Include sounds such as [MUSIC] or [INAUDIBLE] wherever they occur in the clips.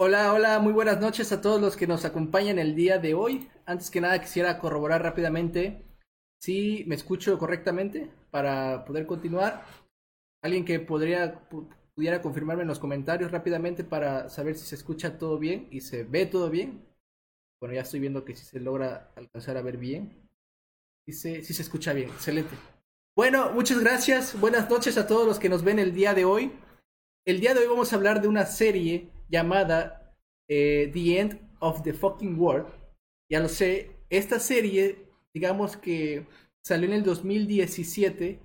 Hola, hola, muy buenas noches a todos los que nos acompañan el día de hoy. Antes que nada quisiera corroborar rápidamente si me escucho correctamente para poder continuar. Alguien que podría pudiera confirmarme en los comentarios rápidamente para saber si se escucha todo bien y se ve todo bien. Bueno, ya estoy viendo que si se logra alcanzar a ver bien. Dice, si se escucha bien, excelente. Bueno, muchas gracias. Buenas noches a todos los que nos ven el día de hoy. El día de hoy vamos a hablar de una serie llamada eh, The End of the Fucking World. Ya lo sé, esta serie, digamos que salió en el 2017,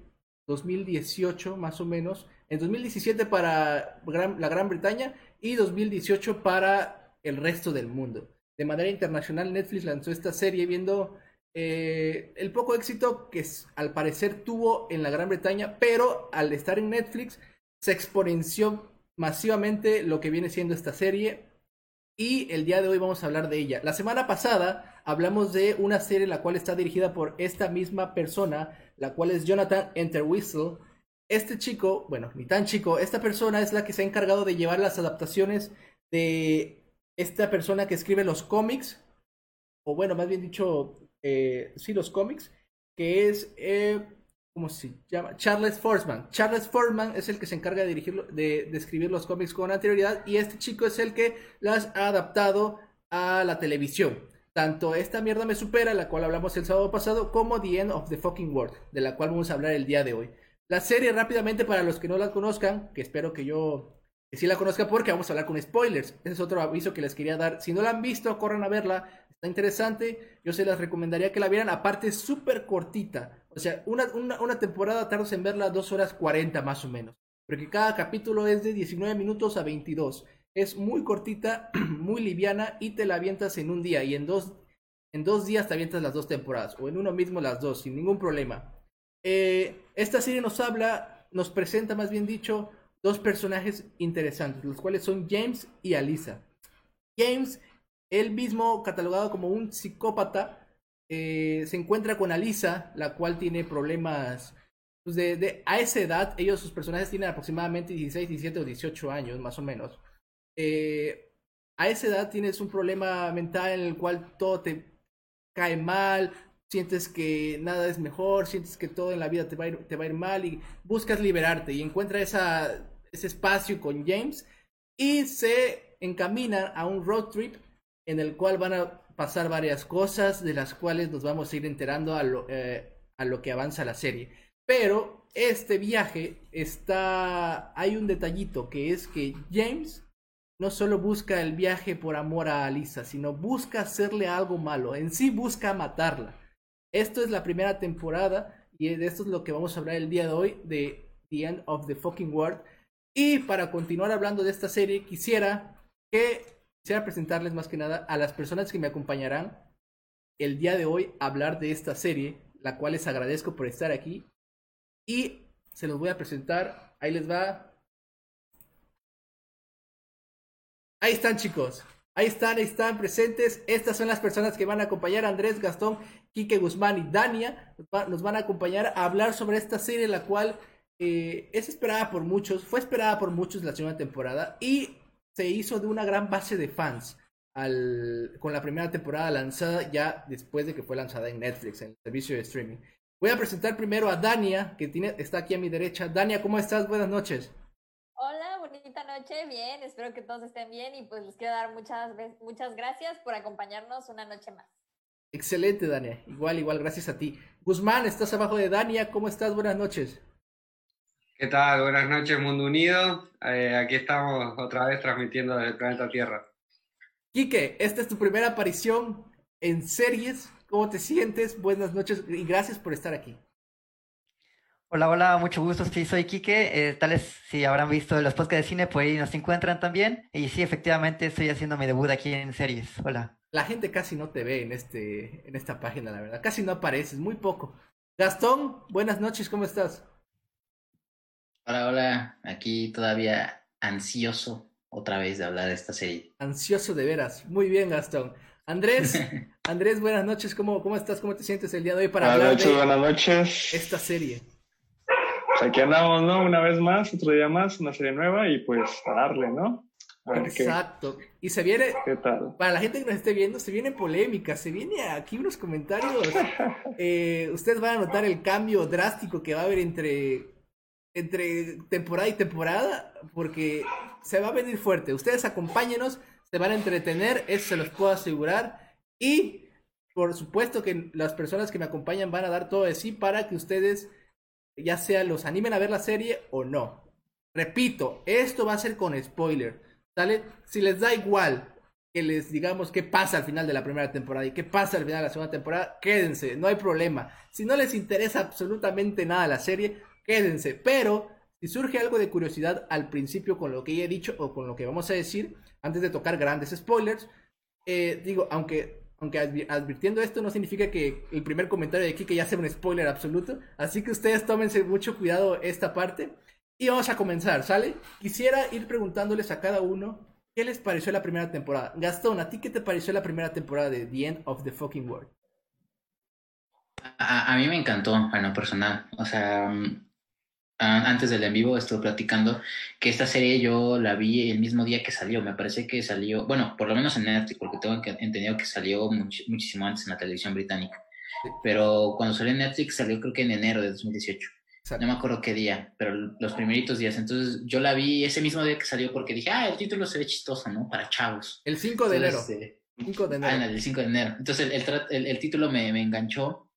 2018 más o menos. En 2017 para la Gran Bretaña y 2018 para el resto del mundo. De manera internacional, Netflix lanzó esta serie viendo eh, el poco éxito que al parecer tuvo en la Gran Bretaña, pero al estar en Netflix se exponenció masivamente lo que viene siendo esta serie y el día de hoy vamos a hablar de ella. La semana pasada hablamos de una serie la cual está dirigida por esta misma persona, la cual es Jonathan Enterwhistle. Este chico, bueno, ni tan chico, esta persona es la que se ha encargado de llevar las adaptaciones de esta persona que escribe los cómics, o bueno, más bien dicho, eh, sí, los cómics, que es, eh, ¿cómo se llama? Charles Forsman. Charles Forsman es el que se encarga de, dirigir, de, escribir los cómics con anterioridad y este chico es el que las ha adaptado a la televisión. Tanto esta mierda me supera, la cual hablamos el sábado pasado, como The End of the Fucking World, de la cual vamos a hablar el día de hoy. La serie, rápidamente, para los que no la conozcan, que espero que yo que sí la conozcan porque vamos a hablar con spoilers. Ese es otro aviso que les quería dar. Si no la han visto, corran a verla interesante. Yo se las recomendaría que la vieran. Aparte, es súper cortita. O sea, una, una, temporada tardas en verla 2 horas 40 más o menos. Porque cada capítulo es de 19 minutos a 22. Es muy cortita, [CLEARS THROAT] muy liviana y te la avientas en un día. Y en dos, en dos días te avientas las dos temporadas. O en uno mismo las dos, sin ningún problema. Eh, esta serie nos habla, nos presenta más bien dicho, dos personajes interesantes, los cuales son James y Alisa. James él mismo, catalogado como un psicópata, eh, se encuentra con Alisa, la cual tiene problemas. Pues de, a esa edad, ellos, sus personajes tienen aproximadamente 16, 17 o 18 años, más o menos. Eh, a esa edad tienes un problema mental en el cual todo te cae mal, sientes que nada es mejor, sientes que todo en la vida te va a ir, mal y buscas liberarte y encuentra ese espacio con James y se encamina a un road trip en el cual van a pasar varias cosas de las cuales nos vamos a ir enterando a lo, eh, a lo que avanza la serie. Pero este viaje está... Hay un detallito que es que James no solo busca el viaje por amor a Alisa, sino busca hacerle algo malo. En sí busca matarla. Esto es la primera temporada y de esto es lo que vamos a hablar el día de hoy de The End of the Fucking World. Y para continuar hablando de esta serie, quisiera que Quisiera presentarles más que nada a las personas que me acompañarán el día de hoy a hablar de esta serie, la cual les agradezco por estar aquí. Y se los voy a presentar. Ahí les va. Ahí están, chicos. Ahí están, ahí están presentes. Estas son las personas que van a acompañar Andrés, Gastón, Quique Guzmán y Dania. Nos van a acompañar a hablar sobre esta serie, la cual eh, es esperada por muchos. Fue esperada por muchos la segunda temporada. Y se hizo de una gran base de fans al, con la primera temporada lanzada ya después de que fue lanzada en Netflix, en el servicio de streaming. Voy a presentar primero a Dania, que tiene, está aquí a mi derecha. Dania, ¿cómo estás? Buenas noches. Hola, bonita noche, bien, espero que todos estén bien y pues les quiero dar muchas, muchas gracias por acompañarnos una noche más. Excelente, Dania. Igual, igual, gracias a ti. Guzmán, estás abajo de Dania, ¿cómo estás? Buenas noches. ¿Qué tal? Buenas noches, Mundo Unido. Eh, aquí estamos otra vez transmitiendo desde el planeta Tierra. Quique, esta es tu primera aparición en series. ¿Cómo te sientes? Buenas noches y gracias por estar aquí. Hola, hola, mucho gusto. Sí, soy Quique. Eh, tales, si habrán visto los podcasts de cine, pues ahí nos encuentran también. Y sí, efectivamente, estoy haciendo mi debut aquí en series. Hola. La gente casi no te ve en, este, en esta página, la verdad. Casi no apareces, muy poco. Gastón, buenas noches, ¿cómo estás? Hola, hola, aquí todavía ansioso otra vez de hablar de esta serie. Ansioso de veras. Muy bien, Gastón. Andrés, [LAUGHS] Andrés, buenas noches. ¿Cómo, ¿Cómo estás? ¿Cómo te sientes el día de hoy para hablar de buenas noches. esta serie? Pues aquí andamos, ¿no? Una vez más, otro día más, una serie nueva y pues a darle, ¿no? Exacto. Y se viene, ¿Qué tal? para la gente que nos esté viendo, se viene polémica, se viene aquí unos comentarios. [LAUGHS] Eh, ustedes van a notar el cambio drástico que va a haber entre, entre temporada y temporada, porque se va a venir fuerte. Ustedes acompáñenos, se van a entretener, eso se los puedo asegurar. Y por supuesto que las personas que me acompañan van a dar todo de sí para que ustedes ya sea los animen a ver la serie o no. Repito, esto va a ser con spoiler. ¿Sale? Si les da igual que les digamos qué pasa al final de la primera temporada y qué pasa al final de la segunda temporada, quédense, no hay problema. Si no les interesa absolutamente nada la serie, quédense. Pero si surge algo de curiosidad al principio con lo que ya he dicho o con lo que vamos a decir, antes de tocar grandes spoilers, eh, digo, aunque aunque advirtiendo esto no significa que el primer comentario de aquí que ya sea un spoiler absoluto. Así que ustedes tómense mucho cuidado esta parte. Y vamos a comenzar, ¿sale? Quisiera ir preguntándoles a cada uno qué les pareció la primera temporada. Gastón, ¿a ti qué te pareció la primera temporada de The End of the Fucking World? A, mí me encantó, a lo personal. O sea, antes del en vivo estuve platicando que esta serie yo la vi el mismo día que salió. Me parece que salió, bueno, por lo menos en Netflix, porque tengo entendido que salió muchísimo antes en la televisión británica. Pero cuando salió en Netflix salió creo que en enero de 2018. No me acuerdo qué día, pero los primeritos días. Entonces yo la vi ese mismo día que salió porque dije, ah, el título se ve chistoso, ¿no? Para chavos. El 5 de enero. 5 de enero. Ah, el 5 de enero. Entonces el, el, el título me, me enganchó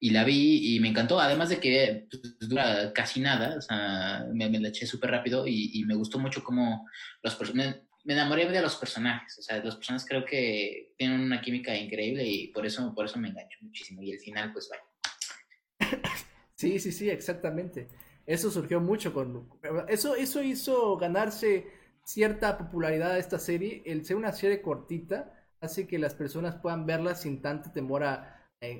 y la vi y me encantó, además de que pues, dura casi nada, o sea, me, me la eché súper rápido y, y, me gustó mucho cómo los personajes, me enamoré de los personajes, o sea, los personajes creo que tienen una química increíble y por eso, por eso me engancho muchísimo y el final pues vaya. [LAUGHS] Sí, sí, sí, exactamente. Eso surgió mucho con... Eso, eso hizo ganarse cierta popularidad a esta serie, el ser una serie cortita hace que las personas puedan verla sin tanto temor a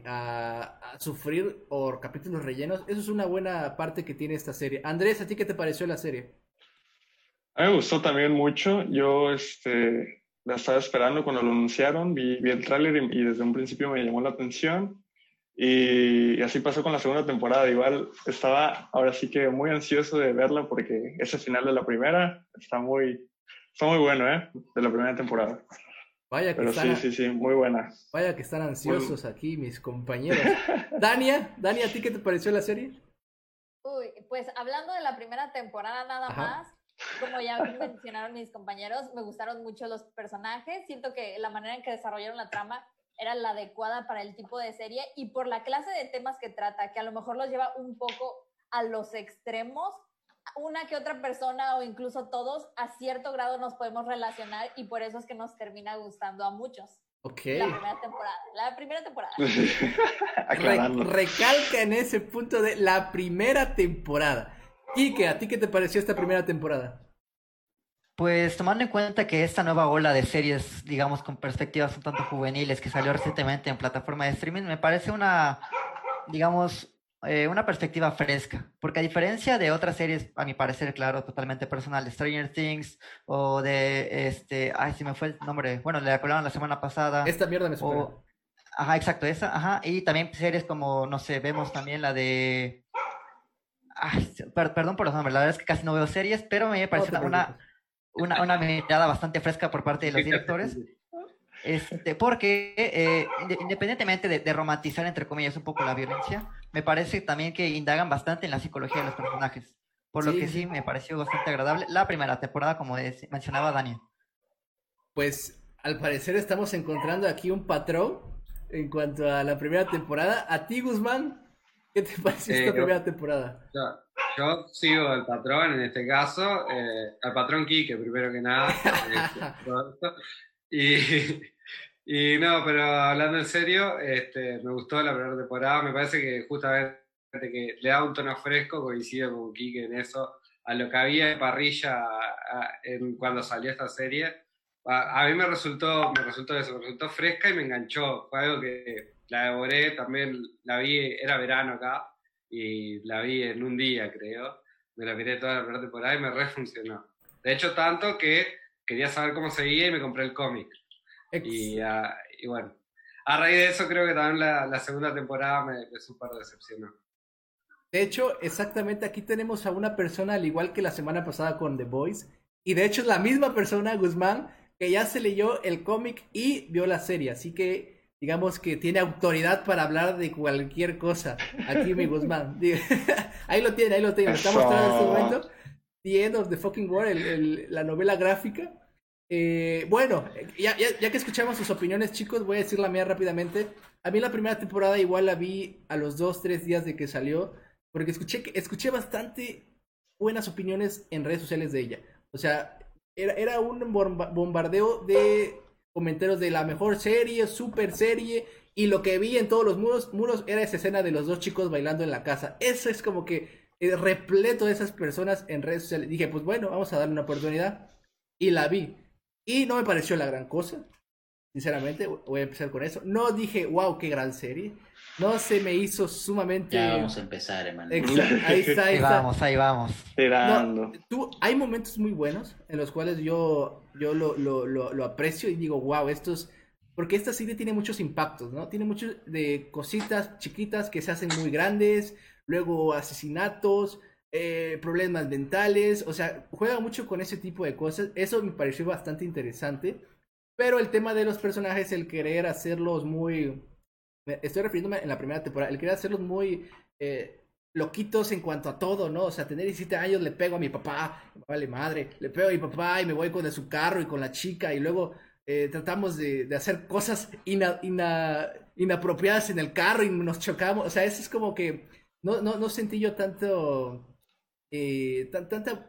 a, sufrir por capítulos rellenos. Eso es una buena parte que tiene esta serie. Andrés, ¿a ti qué te pareció la serie? A mí me gustó también mucho. Yo este, la estaba esperando cuando lo anunciaron, vi, vi el tráiler y, desde un principio me llamó la atención. Y, así pasó con la segunda temporada. Igual estaba ahora sí que muy ansioso de verla porque ese final de la primera está muy, está muy bueno, ¿eh? De la primera temporada. Vaya que Pero están, sí, sí, sí, muy buena. Vaya que están ansiosos aquí mis compañeros. [LAUGHS] Dania, Dania, ¿a ti qué te pareció la serie? Uy, pues hablando de la primera temporada nada más, como ya mencionaron mis compañeros, me gustaron mucho los personajes. Siento que la manera en que desarrollaron la trama era la adecuada para el tipo de serie y por la clase de temas que trata, que a lo mejor los lleva un poco a los extremos, una que otra persona o incluso todos a cierto grado nos podemos relacionar y por eso es que nos termina gustando a muchos. Ok. La primera temporada. La primera temporada. [LAUGHS] recalca en ese punto de la primera temporada. Quique, ¿a ti qué te pareció esta primera temporada? Pues tomando en cuenta que esta nueva ola de series, digamos, con perspectivas un tanto juveniles que salió recientemente en plataforma de streaming, me parece una, digamos, eh, una perspectiva fresca, porque a diferencia de otras series, a mi parecer, claro, totalmente personal, de Stranger Things o de, este, ay, si me fue el nombre, bueno, le acordaron la semana pasada. Esta mierda me supera. ajá, exacto, esa, ajá, y también series como, no sé, vemos también la de, ay, perdón por los nombres, la verdad es que casi no veo series, pero me parece una, una, una mirada bastante fresca por parte de los directores. Este, porque eh, independientemente de, romantizar, entre comillas, un poco la violencia, me parece también que indagan bastante en la psicología de los personajes. Por lo que sí, me pareció bastante agradable la primera temporada, como mencionaba Daniel. Pues al parecer estamos encontrando aquí un patrón en cuanto a la primera temporada. A ti, Guzmán, ¿qué te pareció esta primera temporada? Yo, sigo el patrón en este caso, eh, al patrón Kike, primero que nada. [LAUGHS] y, y no, pero hablando en serio, este, me gustó la primera temporada. Me parece que justamente que le da un tono fresco, coincido con Kike en eso, a lo que había en parrilla en, cuando salió esta serie. A, mí me resultó, me resultó eso, me resultó fresca y me enganchó. Fue algo que la devoré, también la vi, era verano acá, y la vi en un día, creo. Me la miré toda la primera temporada y me refuncionó. De hecho, tanto que quería saber cómo seguía y me compré el cómic. Y, uh, y, bueno, a raíz de eso creo que también la, la segunda temporada me, me super decepcionó. De hecho, exactamente aquí tenemos a una persona, al igual que la semana pasada con The Boys, Y de hecho es la misma persona, Guzmán, que ya se leyó el cómic y vio la serie. Así que digamos que tiene autoridad para hablar de cualquier cosa. Aquí mi Guzmán. [LAUGHS] ahí lo tiene, ahí lo tiene. Está mostrando en este momento. The End of the Fucking World, la novela gráfica. Eh, bueno, ya, ya, que escuchamos sus opiniones, chicos, voy a decir la mía rápidamente. A mí la primera temporada igual la vi a los dos, tres días de que salió, porque escuché, escuché bastante buenas opiniones en redes sociales de ella. O sea, era, era un bombardeo de comentarios de la mejor serie, super serie, y lo que vi en todos los muros, muros era esa escena de los dos chicos bailando en la casa. Eso es como que eh, repleto de esas personas en redes sociales. Dije, pues bueno, vamos a darle una oportunidad. Y la vi. Y no me pareció la gran cosa. Sinceramente, voy a empezar con eso. No dije, wow, qué gran serie. No se me hizo sumamente. Ya vamos a empezar, hermano. Ahí está, ahí, vamos, ahí vamos. tú, hay momentos muy buenos en los cuales yo, yo lo, lo, lo, aprecio y digo, wow, estos. Porque esta serie tiene muchos impactos, ¿no? Tiene muchos de cositas chiquitas que se hacen muy grandes, luego asesinatos, eh, problemas mentales, o sea, juega mucho con ese tipo de cosas. Eso me pareció bastante interesante. Pero el tema de los personajes, el querer hacerlos muy... Estoy refiriéndome en la primera temporada, el querer hacerlos muy eh, loquitos en cuanto a todo, ¿no? O sea, tener 17 años le pego a mi papá, vale madre, le pego a mi papá y me voy con su carro y con la chica y luego eh, tratamos de, hacer cosas inapropiadas en el carro y nos chocamos. O sea, eso es como que no, no, no sentí yo tanto, eh, tanta,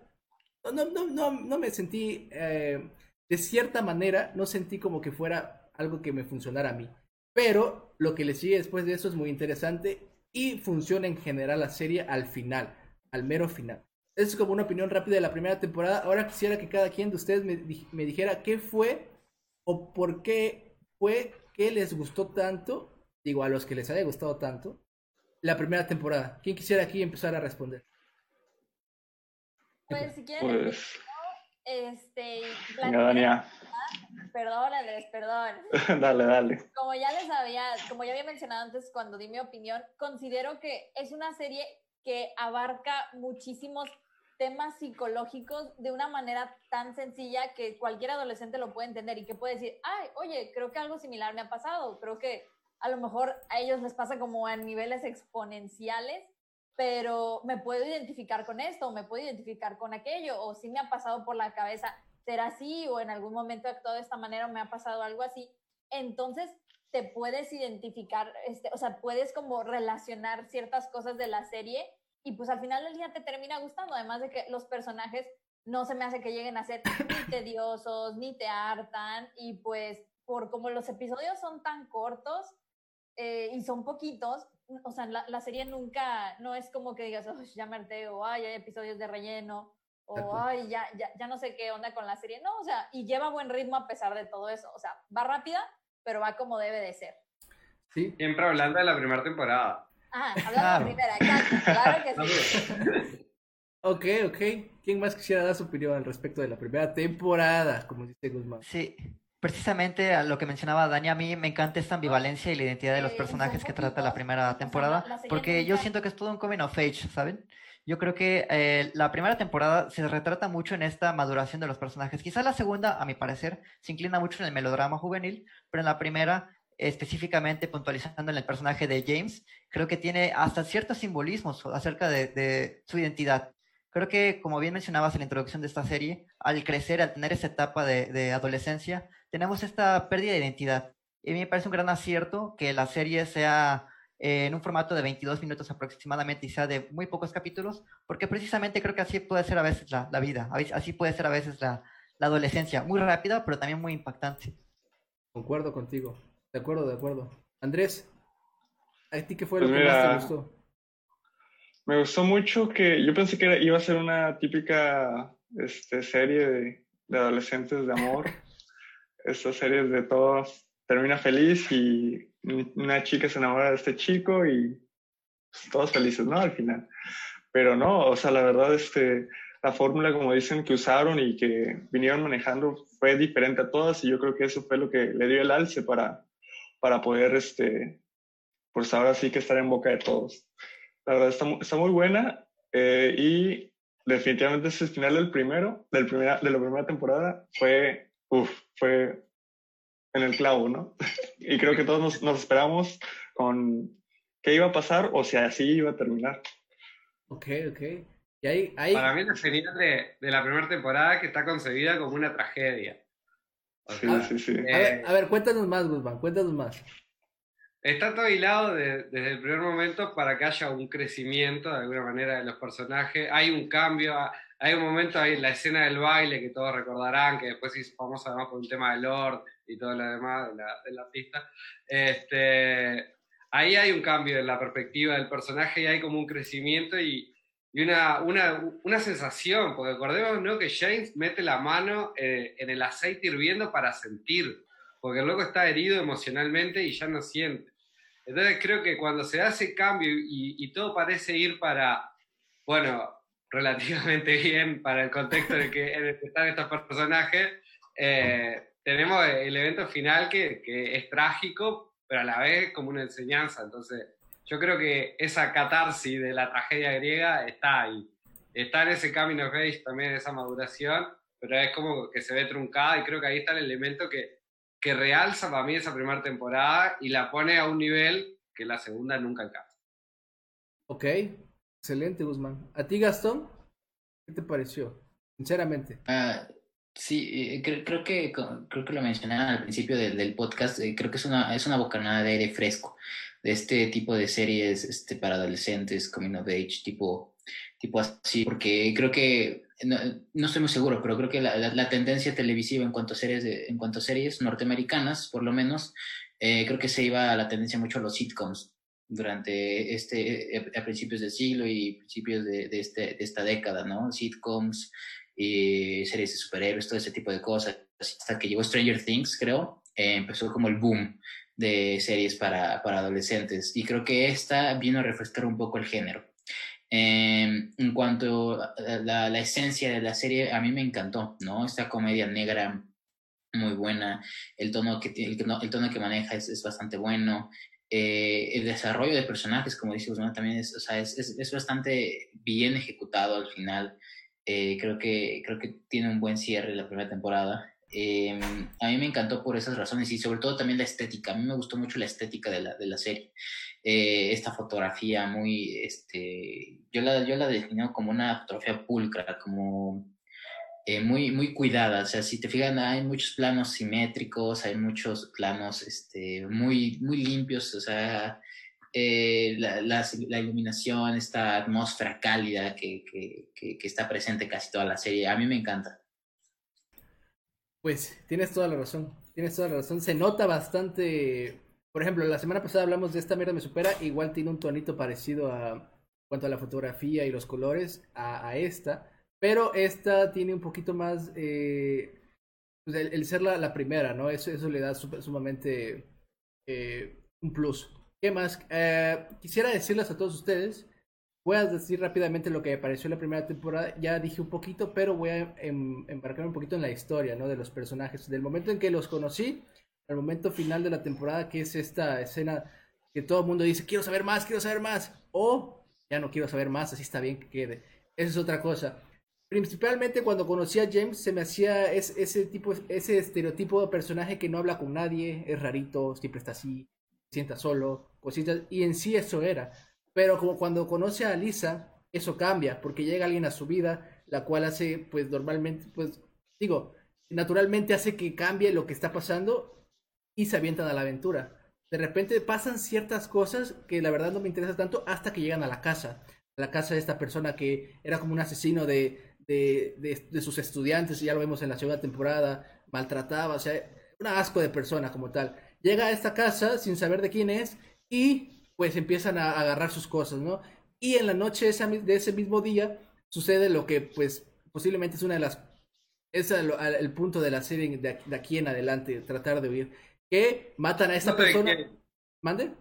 no, no, no, no me sentí, eh, de cierta manera, no sentí como que fuera algo que me funcionara a mí. Pero lo que le sigue después de eso es muy interesante y funciona en general la serie al final, al mero final. Eso es como una opinión rápida de la primera temporada. Ahora quisiera que cada quien de ustedes me, me dijera qué fue o por qué fue que les gustó tanto, digo, a los que les haya gustado tanto, la primera temporada. ¿Quién quisiera aquí empezar a responder? Pues si quieren, pues... este, Dania. Perdónales, perdón. [LAUGHS] dale, dale. Como ya les había, como ya había mencionado antes cuando di mi opinión, considero que es una serie que abarca muchísimos temas psicológicos de una manera tan sencilla que cualquier adolescente lo puede entender y que puede decir, ay, oye, creo que algo similar me ha pasado, creo que a lo mejor a ellos les pasa como a niveles exponenciales, pero me puedo identificar con esto, o me puedo identificar con aquello, o si me ha pasado por la cabeza ser así, o en algún momento he actuado de esta manera, o me ha pasado algo así. Entonces, te puedes identificar, este, o sea, puedes como relacionar ciertas cosas de la serie y pues al final del día te termina gustando, además de que los personajes no se me hace que lleguen a ser [COUGHS] ni tediosos, ni te hartan, y pues por como los episodios son tan cortos, eh, y son poquitos, o sea, la, la, serie nunca, no es como que digas, oh, ya me harté, o ay, hay episodios de relleno, o ay, ya, ya, ya no sé qué onda con la serie. No, o sea, y lleva buen ritmo a pesar de todo eso. O sea, va rápida, pero va como debe de ser. Sí. Siempre hablando de la primera temporada. Ah, [LAUGHS] hablando de la primera, exacto, claro que sí. [LAUGHS] ok, ok. ¿Quién más quisiera dar su opinión al respecto de la primera temporada, como dice Guzmán? Sí, precisamente a lo que mencionaba Dani, a mí me encanta esta ambivalencia y la identidad de los personajes que trata la primera temporada, porque yo siento que es todo un coming of age, ¿saben? Yo creo que eh, la primera temporada se retrata mucho en esta maduración de los personajes. Quizá la segunda, a mi parecer, se inclina mucho en el melodrama juvenil, pero en la primera, específicamente puntualizando en el personaje de James, creo que tiene hasta ciertos simbolismos acerca de su identidad. Creo que, como bien mencionabas en la introducción de esta serie, al crecer, al tener esa etapa de, adolescencia, tenemos esta pérdida de identidad. Y a mí me parece un gran acierto que la serie sea eh, en un formato de 22 minutos aproximadamente y sea de muy pocos capítulos, porque precisamente creo que así puede ser a veces la, la vida, así puede ser a veces la, la, adolescencia, muy rápida, pero también muy impactante. Concuerdo contigo, de acuerdo, de acuerdo. Andrés, ¿a ti qué fue lo pues que más te gustó? Me gustó mucho que yo pensé que iba a ser una típica este, serie de, adolescentes de amor. [LAUGHS] Estas series de todos termina feliz y una chica se enamora de este chico y pues, todos felices, ¿no? Al final. Pero no, o sea, la verdad, este, la fórmula, como dicen, que usaron y que vinieron manejando fue diferente a todas y yo creo que eso fue lo que le dio el alce para, para poder, este, pues ahora sí que estar en boca de todos. La verdad está, está muy buena eh, y definitivamente ese final del primero, del primera, de la primera temporada, fue, uff, fue en el clavo, ¿no? [LAUGHS] y creo que todos nos, nos, esperamos con qué iba a pasar o si así iba a terminar. Ok, ok. Y ahí, ahí... Para mí la final de, de la primera temporada que está concebida como una tragedia. sí, sí, sí. a, ver, a ver, cuéntanos más, Guzmán, cuéntanos más. Está todo hilado de, desde el primer momento para que haya un crecimiento de alguna manera de los personajes. Hay un cambio, hay un momento, hay la escena del baile que todos recordarán, que después hizo famosa además por un tema de Lord y todo lo demás de la, de la pista. Este, ahí hay un cambio en la perspectiva del personaje y hay como un crecimiento y, y una, una, una, sensación, porque recordemos ¿no? que James mete la mano eh, en el aceite hirviendo para sentir, porque el loco está herido emocionalmente y ya no siente. Entonces creo que cuando se hace cambio y, y, todo parece ir para, bueno, relativamente [LAUGHS] bien para el contexto en el que, están estos personajes, eh, tenemos el evento final que, que, es trágico, pero a la vez como una enseñanza. Entonces yo creo que esa catarsis de la tragedia griega está ahí. Está en ese camino of también, esa maduración, pero es como que se ve truncada y creo que ahí está el elemento que, que realza para mí esa primera temporada y la pone a un nivel que la segunda nunca alcanza. Ok, excelente Guzmán. ¿A ti Gastón? ¿Qué te pareció? Sinceramente. Uh, sí, creo, creo, que, creo que lo mencioné al principio del, podcast, eh, creo que es una, es una bocanada de aire fresco de este tipo de series este, para adolescentes, coming of age, tipo, tipo así, porque creo que no, no, estoy muy seguro, pero creo que la, la, tendencia televisiva en cuanto a series, en cuanto series norteamericanas, por lo menos, eh, creo que se iba a la tendencia mucho a los sitcoms durante este, eh, a principios del siglo y principios de, de, este, de esta década, ¿no? Sitcoms, y series de superhéroes, todo ese tipo de cosas. Hasta que llegó Stranger Things, creo, eh, empezó como el boom de series para, para adolescentes. Y creo que esta vino a refrescar un poco el género. Eh, en cuanto a la, la, esencia de la serie, a mí me encantó, ¿no? Esta comedia negra muy buena, el tono que, el, el tono que maneja es, es bastante bueno, eh, el desarrollo de personajes, como dice Guzmán, también es, o sea, es, es, es, bastante bien ejecutado al final. Eh, creo, que, creo que tiene un buen cierre la primera temporada. Eh, a mí me encantó por esas razones y sobre todo también la estética. A mí me gustó mucho la estética de la, de la serie. Eh, esta fotografía muy, este, yo la, yo la defino como una fotografía pulcra, como eh, muy, muy cuidada. O sea, si te fijas, hay muchos planos simétricos, hay muchos planos este, muy, muy limpios. O sea, eh, la, la, iluminación, esta atmósfera cálida que, que, que, que está presente casi toda la serie. A mí me encanta. Pues tienes toda la razón, tienes toda la razón. Se nota bastante. Por ejemplo, la semana pasada hablamos de esta mierda me supera, igual tiene un tonito parecido a cuanto a la fotografía y los colores a esta, pero esta tiene un poquito más eh, pues el, el, ser la, la, primera, ¿no? Eso, eso le da super, sumamente eh, un plus. ¿Qué más? Eh, quisiera decirles a todos ustedes Voy a decir rápidamente lo que me pareció la primera temporada. Ya dije un poquito, pero voy a em, embarcarme un poquito en la historia, ¿no? De los personajes. Del momento en que los conocí, al momento final de la temporada, que es esta escena que todo el mundo dice, quiero saber más, quiero saber más. O ya no quiero saber más, así está bien que quede. Esa es otra cosa. Principalmente cuando conocí a James se me hacía ese, tipo, ese estereotipo de personaje que no habla con nadie, es rarito, siempre está así, sienta solo, cositas, y en sí eso era pero como cuando conoce a Lisa, eso cambia, porque llega alguien a su vida, la cual hace, pues normalmente, pues digo, naturalmente hace que cambie lo que está pasando y se avientan a la aventura. De repente pasan ciertas cosas que la verdad no me interesa tanto hasta que llegan a la casa. La casa de esta persona que era como un asesino de, de, de, de sus estudiantes, y ya lo vemos en la segunda temporada, maltrataba, o sea, un asco de persona como tal. Llega a esta casa sin saber de quién es y pues empiezan a agarrar sus cosas, ¿no? Y en la noche de ese mismo día sucede lo que pues posiblemente es una de las... Es el, el punto de la serie de, de, aquí en adelante, tratar de huir. Que matan a esta persona... ¿Mande?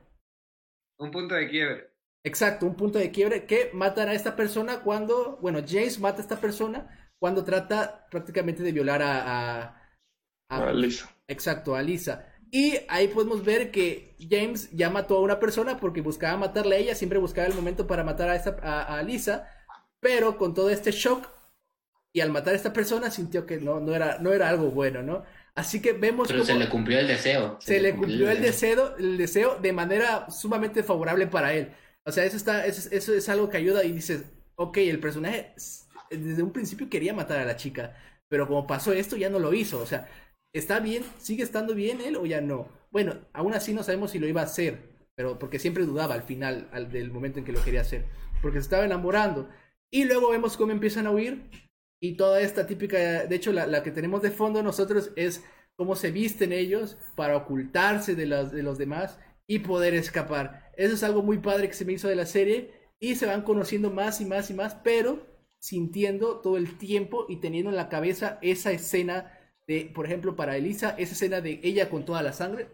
Un punto de quiebre. Exacto, un punto de quiebre que matan a esta persona cuando, bueno, James mata a esta persona cuando trata prácticamente de violar a... A, a, a Lisa. Exacto, a Lisa. Y ahí podemos ver que James ya mató a una persona porque buscaba matarle a ella, siempre buscaba el momento para matar a, esta, a, a Lisa, pero con todo este shock y al matar a esta persona sintió que no, no, era, no era algo bueno, ¿no? Así que vemos Pero se le cumplió el deseo. Se, le cumplió el deseo, el deseo de manera sumamente favorable para él. O sea, eso, está, eso, es algo que ayuda y dices, ok, el personaje desde un principio quería matar a la chica, pero como pasó esto ya no lo hizo. O sea, ¿está bien? ¿Sigue estando bien él o ya no? Bueno, aún así no sabemos si lo iba a hacer, pero porque siempre dudaba al final al, del momento en que lo quería hacer, porque se estaba enamorando. Y luego vemos cómo empiezan a huir y toda esta típica, de hecho la, que tenemos de fondo nosotros es cómo se visten ellos para ocultarse de los, de los demás y poder escapar. Eso es algo muy padre que se me hizo de la serie y se van conociendo más y más y más, pero sintiendo todo el tiempo y teniendo en la cabeza esa escena de, por ejemplo, para Elisa, esa escena de ella con toda la sangre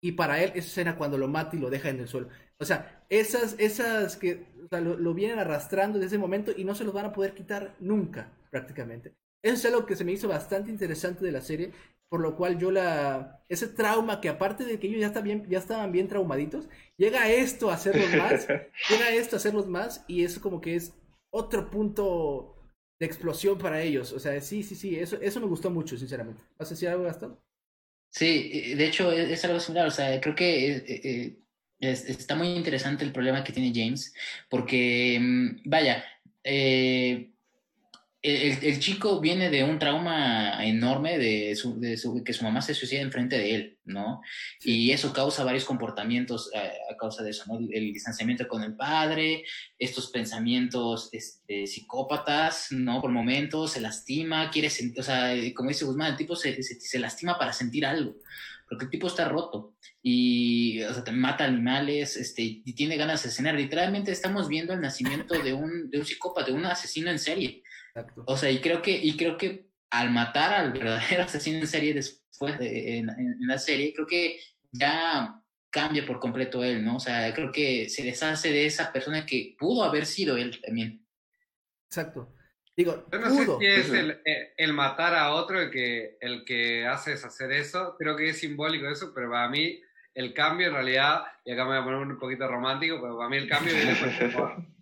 y para él esa escena cuando lo mata y lo deja en el suelo. O sea, esas, esas que lo, vienen arrastrando desde ese momento y no se los van a poder quitar nunca prácticamente. Eso es algo que se me hizo bastante interesante de la serie, por lo cual yo la... Ese trauma que aparte de que ellos ya, está bien, ya estaban bien traumaditos, llega esto a hacerlos más, [LAUGHS] llega esto a hacerlos más y eso como que es otro punto de explosión para ellos. O sea, sí, sí, sí, eso, eso me gustó mucho, sinceramente. ¿Vas a decir algo, Gastón? Sí, de hecho es, algo similar, o sea, creo que eh, eh, está muy interesante el problema que tiene James, porque, mm, vaya, eh, el, chico viene de un trauma enorme de, su, de su, que su mamá se suicida enfrente de él, ¿no? Y eso causa varios comportamientos a, causa de eso, ¿no? El, distanciamiento con el padre, estos pensamientos este, psicópatas, ¿no? Por momentos, se lastima, quiere sentir, o sea, como dice Guzmán, el tipo se, se, lastima para sentir algo porque el tipo está roto y o sea, te mata animales este, y tiene ganas de cenar. Literalmente estamos viendo el nacimiento de un, de un psicópata, de un asesino en serie. O sea, y creo que, y creo que al matar al verdadero [LAUGHS] asesino en serie después de, en, la serie, creo que ya cambia por completo él, ¿no? O sea, creo que se deshace de esa persona que pudo haber sido él también. Exacto. Digo, Yo no sé si es el, el, matar a otro el que, el que hace hacer eso. Creo que es simbólico eso, pero para mí el cambio en realidad, y acá me voy a poner un poquito romántico, pero para mí el cambio viene por [LAUGHS]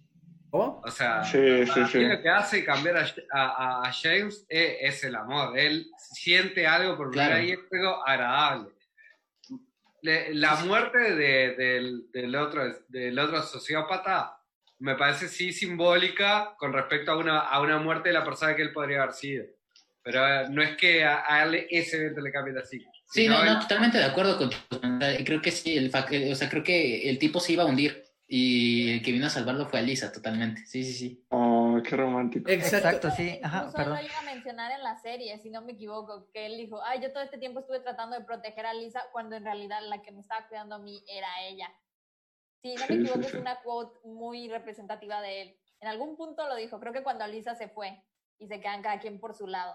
O sea, lo que hace cambiar a, James es, el amor. Él siente algo por claro. y es algo agradable. la muerte del, otro, del otro sociópata me parece sí simbólica con respecto a una, a una muerte de la persona que él podría haber sido. Pero eh, no es que a, él ese evento le cambie así. Sí, no, no, totalmente de acuerdo con Creo que sí, el, o sea, creo que el tipo se iba a hundir y el que vino a salvarlo fue Alisa, totalmente. Sí, sí, sí. Oh, qué romántico. Exacto, sí. Ajá, perdón. lo iba a mencionar en la serie, si no me equivoco, que él dijo, ay, yo todo este tiempo estuve tratando de proteger a Lisa cuando en realidad la que me estaba cuidando a mí era ella. Si no me equivoco, es una quote muy representativa de él. En algún punto lo dijo, creo que cuando Alisa se fue y se quedan cada quien por su lado.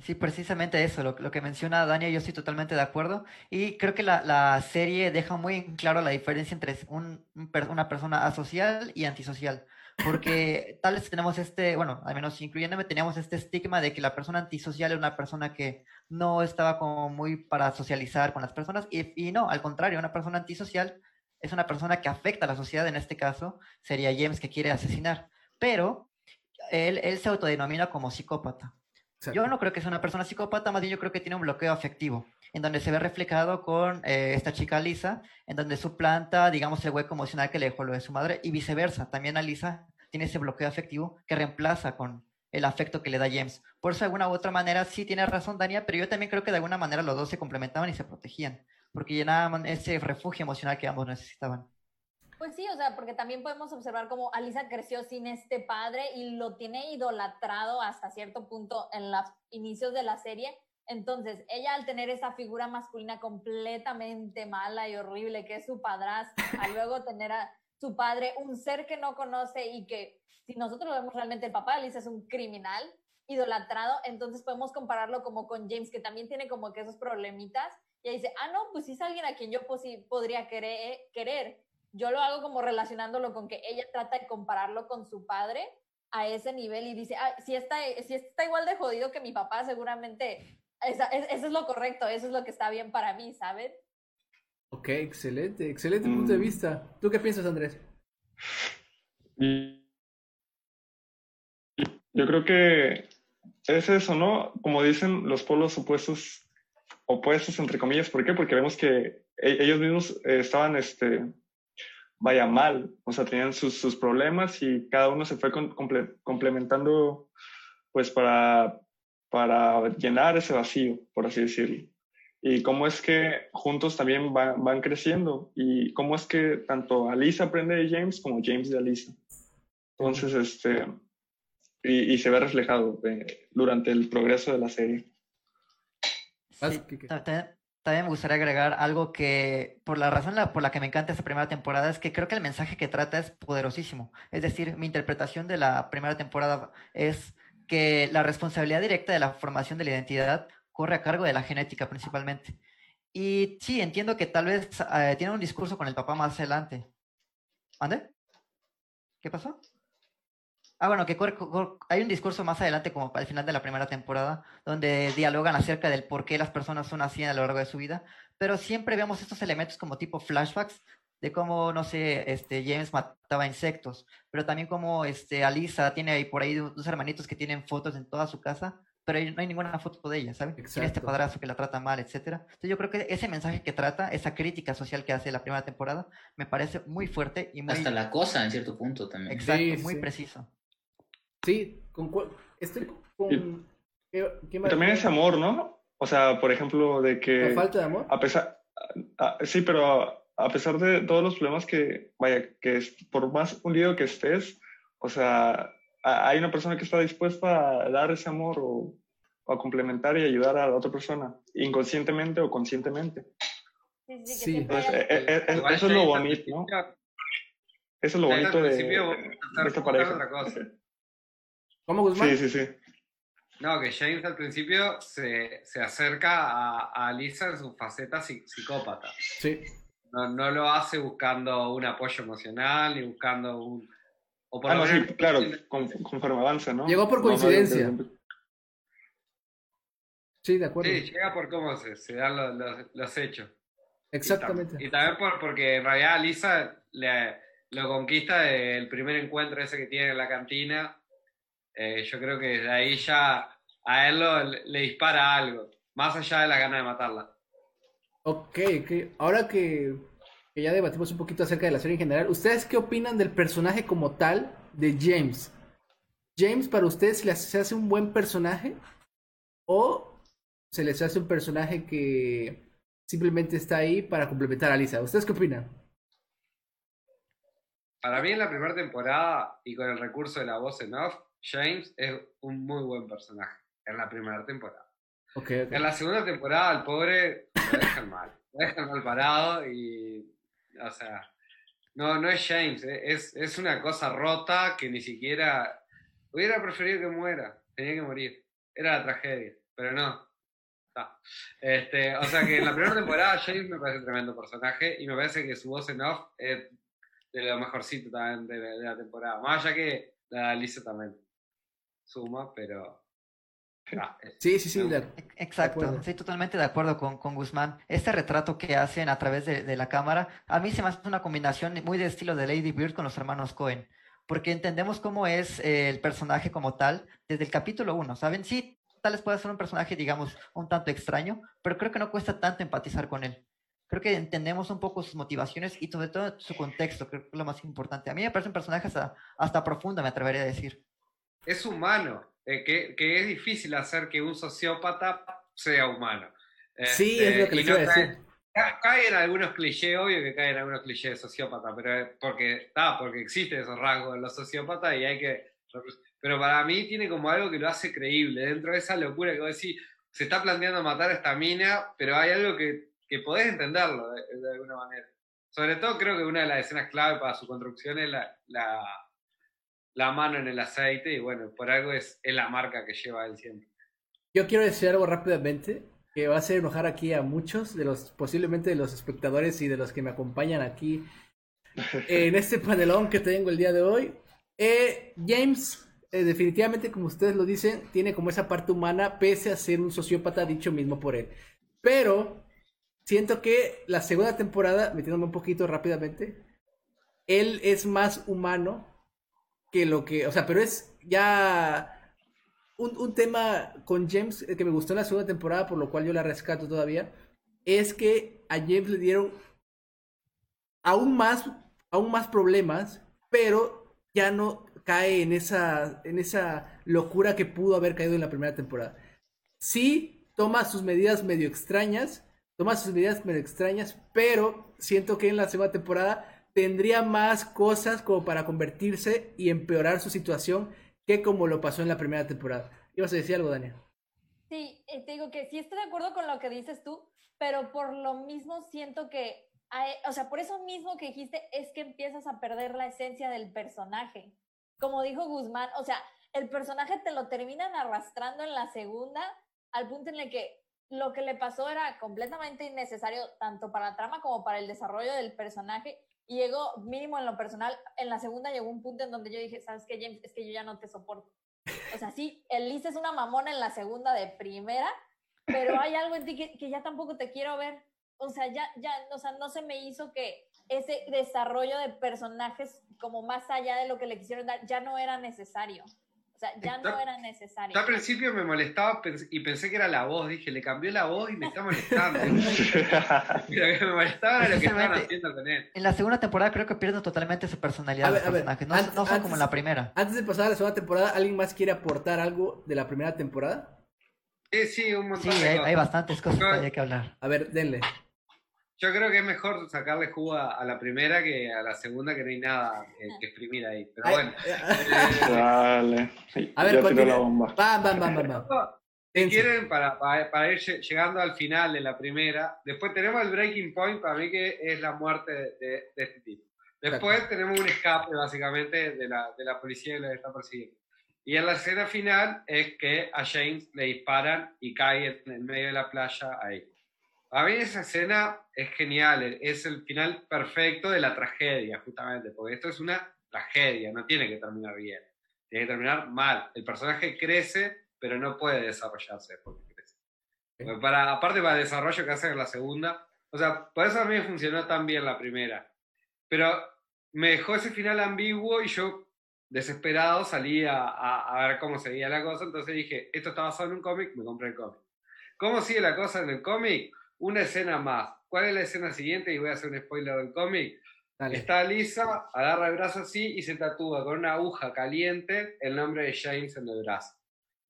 Sí, precisamente eso, lo, que menciona Dania, yo estoy totalmente de acuerdo. Y creo que la, la serie deja muy claro la diferencia entre un, una persona asocial y antisocial. Porque tal vez tenemos este, bueno, al menos incluyéndome, teníamos este estigma de que la persona antisocial es una persona que no estaba como muy para socializar con las personas. Y, y no, al contrario, una persona antisocial es una persona que afecta a la sociedad, en este caso sería James que quiere asesinar. Pero él, él se autodenomina como psicópata. Yo no creo que sea una persona psicópata, más bien yo creo que tiene un bloqueo afectivo, en donde se ve reflejado con eh, esta chica Lisa, en donde suplanta, digamos, el hueco emocional que le dejó lo de su madre, y viceversa. También a Lisa tiene ese bloqueo afectivo que reemplaza con el afecto que le da James. Por eso, de alguna u otra manera, sí tiene razón Dania, pero yo también creo que de alguna manera los dos se complementaban y se protegían, porque llenaban ese refugio emocional que ambos necesitaban. Pues sí, o sea, porque también podemos observar cómo Alisa creció sin este padre y lo tiene idolatrado hasta cierto punto en los inicios de la serie. Entonces, ella al tener esa figura masculina completamente mala y horrible que es su padrastro, [LAUGHS] a luego tener a su padre, un ser que no conoce y que si nosotros lo vemos realmente, el papá de Alisa es un criminal idolatrado, entonces podemos compararlo como con James, que también tiene como que esos problemitas, y ahí dice, ah, no, pues sí es alguien a quien yo podría querer, querer yo lo hago como relacionándolo con que ella trata de compararlo con su padre a ese nivel y dice, ah, si está, si está igual de jodido que mi papá, seguramente eso es lo correcto, eso es lo que está bien para mí, ¿sabes? Ok, excelente, excelente punto de mm. vista. ¿Tú qué piensas, Andrés? yo creo que es eso, ¿no? Como dicen los polos opuestos, opuestos entre comillas, ¿por qué? Porque vemos que e-, ellos mismos estaban, este, vaya mal, o sea, tenían sus, sus problemas y cada uno se fue complementando, pues, para, para llenar ese vacío, por así decirlo. Y cómo es que juntos también van, van creciendo y cómo es que tanto Alisa aprende de James como James de Alisa. Entonces, este, y, se ve reflejado eh, durante el progreso de la serie. También, me gustaría agregar algo que, por la razón por la que me encanta esta primera temporada, es que creo que el mensaje que trata es poderosísimo. Es decir, mi interpretación de la primera temporada es que la responsabilidad directa de la formación de la identidad corre a cargo de la genética principalmente. Y sí, entiendo que tal vez eh, tiene un discurso con el papá más adelante. ¿Ande? ¿Qué pasó? Ah, bueno, que hay un discurso más adelante, como al final de la primera temporada, donde dialogan acerca del por qué las personas son así a lo largo de su vida, pero siempre vemos estos elementos como tipo flashbacks de cómo, no sé, este, James mataba insectos, pero también como este, Alisa tiene ahí por ahí dos hermanitos que tienen fotos en toda su casa, pero no hay ninguna foto de ella, ¿sabes? Tiene este padrazo que la trata mal, etcétera. Entonces yo creo que ese mensaje que trata, esa crítica social que hace la primera temporada, me parece muy fuerte y muy... Hasta la cosa en cierto punto también. Exacto, muy preciso. Sí, con estoy con... También ese amor, ¿no? O sea, por ejemplo, de que... ¿La falta de amor? A pesar... sí, pero a pesar de todos los problemas que, vaya, que por más hundido que estés, o sea, hay una persona que está dispuesta a dar ese amor o, a complementar y ayudar a la otra persona, inconscientemente o conscientemente. Sí, Entonces, eh, eh, eso es lo bonito, ¿no? Eso es lo bonito de, de, esta pareja. [LAUGHS] ¿Cómo, Guzmán? Sí, sí, sí. No, que James al principio se, se acerca a, a, Lisa en su faceta psicópata. Sí. No, no, lo hace buscando un apoyo emocional ni buscando un. O por ah, no, sí, claro, conforme avanza, ¿no? Llegó por coincidencia. sí, de acuerdo. Sí, llega por cómo se, se dan los, los, los hechos. Exactamente. Y, también por, porque en realidad Lisa le, lo conquista el primer encuentro ese que tiene en la cantina eh, yo creo que de ahí ya a él le dispara algo, más allá de la gana de matarla. Ok, ahora que, ya debatimos un poquito acerca de la serie en general, ¿ustedes qué opinan del personaje como tal de James? ¿James para ustedes se les hace un buen personaje? ¿O se les hace un personaje que simplemente está ahí para complementar a Lisa? ¿Ustedes qué opinan? Para mí en la primera temporada y con el recurso de la voz en off, James es un muy buen personaje en la primera temporada. En la segunda temporada, al pobre lo dejan mal. Lo dejan mal parado y. O sea. No, no es James, eh, es, es una cosa rota que ni siquiera. Hubiera preferido que muera. Tenía que morir. Era la tragedia. Pero no. Este, o sea que en la primera temporada James me parece un tremendo personaje y me parece que su voz en off es de lo mejorcito también de, la temporada. Más allá que la Lisa también suma, pero... Ah, sí, sí, sí. Exacto, estoy totalmente de acuerdo con, con, Guzmán. Este retrato que hacen a través de, la cámara, a mí se me hace una combinación muy de estilo de Lady Bird con los hermanos Cohen, porque entendemos cómo es eh, el personaje como tal desde el capítulo 1, ¿saben? Sí, tal vez pueda ser un personaje, digamos, un tanto extraño, pero creo que no cuesta tanto empatizar con él. Creo que entendemos un poco sus motivaciones y sobre todo su contexto, creo que es lo más importante. A mí me parece un personaje hasta, hasta profundo, me atrevería a decir es humano, eh, que, que, es difícil hacer que un sociópata sea humano. sí, es lo este, que le decir. Cae, en algunos clichés, obvio que caen algunos clichés de sociópata, pero porque, está porque existen esos rasgos en los sociópatas y hay que... Pero para mí tiene como algo que lo hace creíble, dentro de esa locura que vos decís, se está planteando matar a esta mina, pero hay algo que, que podés entenderlo de, alguna manera. Sobre todo creo que una de las escenas clave para su construcción es la, la la mano en el aceite y bueno, por algo es, la marca que lleva él siempre. Yo quiero decir algo rápidamente que va a hacer enojar aquí a muchos de los, posiblemente de los espectadores y de los que me acompañan aquí [LAUGHS] en este panelón que tengo el día de hoy. Eh, James, eh, definitivamente, como ustedes lo dicen, tiene como esa parte humana, pese a ser un sociópata dicho mismo por él. Pero siento que la segunda temporada, metiéndome un poquito rápidamente, él es más humano que lo que, o sea, pero es ya un, un, tema con James que me gustó en la segunda temporada, por lo cual yo la rescato todavía, es que a James le dieron aún más, aún más problemas, pero ya no cae en esa, en esa locura que pudo haber caído en la primera temporada. Sí, toma sus medidas medio extrañas, toma sus medidas medio extrañas, pero siento que en la segunda temporada tendría más cosas como para convertirse y empeorar su situación que como lo pasó en la primera temporada. ¿Ibas a decir algo, Daniel? Sí, eh, te digo que sí estoy de acuerdo con lo que dices tú, pero por lo mismo siento que, o sea, por eso mismo que dijiste es que empiezas a perder la esencia del personaje. Como dijo Guzmán, o sea, el personaje te lo terminan arrastrando en la segunda al punto en el que lo que le pasó era completamente innecesario tanto para la trama como para el desarrollo del personaje. Y llegó, mínimo en lo personal, en la segunda llegó un punto en donde yo dije, ¿sabes qué, James? Es que yo ya no te soporto. O sea, sí, Elise es una mamona en la segunda de primera, pero hay algo en ti que, ya tampoco te quiero ver. O sea, ya, ya, o sea, no se me hizo que ese desarrollo de personajes como más allá de lo que le quisieron dar ya no era necesario. O sea, ya no era necesario. al principio me molestaba y pensé que era la voz. Dije, le cambió la voz y me está molestando. [LAUGHS] Pero [LAUGHS] que me molestaba era lo que estaban haciendo con él. En la segunda temporada creo que pierden totalmente su personalidad los personajes. No, no son como en la primera. Antes de pasar a la segunda temporada, ¿alguien más quiere aportar algo de la primera temporada? Sí, sí, un montón sí, hay, hay, bastantes cosas que hay que hablar. A ver, denle. Yo creo que es mejor sacarle jugo a, la primera que a la segunda, que no hay nada que exprimir ahí. Pero bueno. Eh, Dale. A ver, ya la bomba. Va, va, va, va, [LAUGHS] Si quieren, para, para, ir llegando al final de la primera, después tenemos el breaking point, para mí que es la muerte de, este tipo. Después tenemos un escape, básicamente, de la, de la policía que lo está persiguiendo. Y en la escena final es que a James le disparan y cae en el medio de la playa ahí. A mí esa escena es genial, es el final perfecto de la tragedia, justamente, porque esto es una tragedia, no tiene que terminar bien, tiene que terminar mal. El personaje crece, pero no puede desarrollarse porque crece. para, aparte para el desarrollo que hace en la segunda, o sea, por eso a mí funcionó tan bien la primera, pero me dejó ese final ambiguo y yo desesperado salí a, a ver cómo seguía la cosa, entonces dije, esto está basado en un cómic, me compré el cómic. ¿Cómo sigue la cosa en el cómic? Una escena más. ¿Cuál es la escena siguiente? Y voy a hacer un spoiler del cómic. Está Lisa, agarra el brazo así y se tatúa con una aguja caliente el nombre de James en el brazo.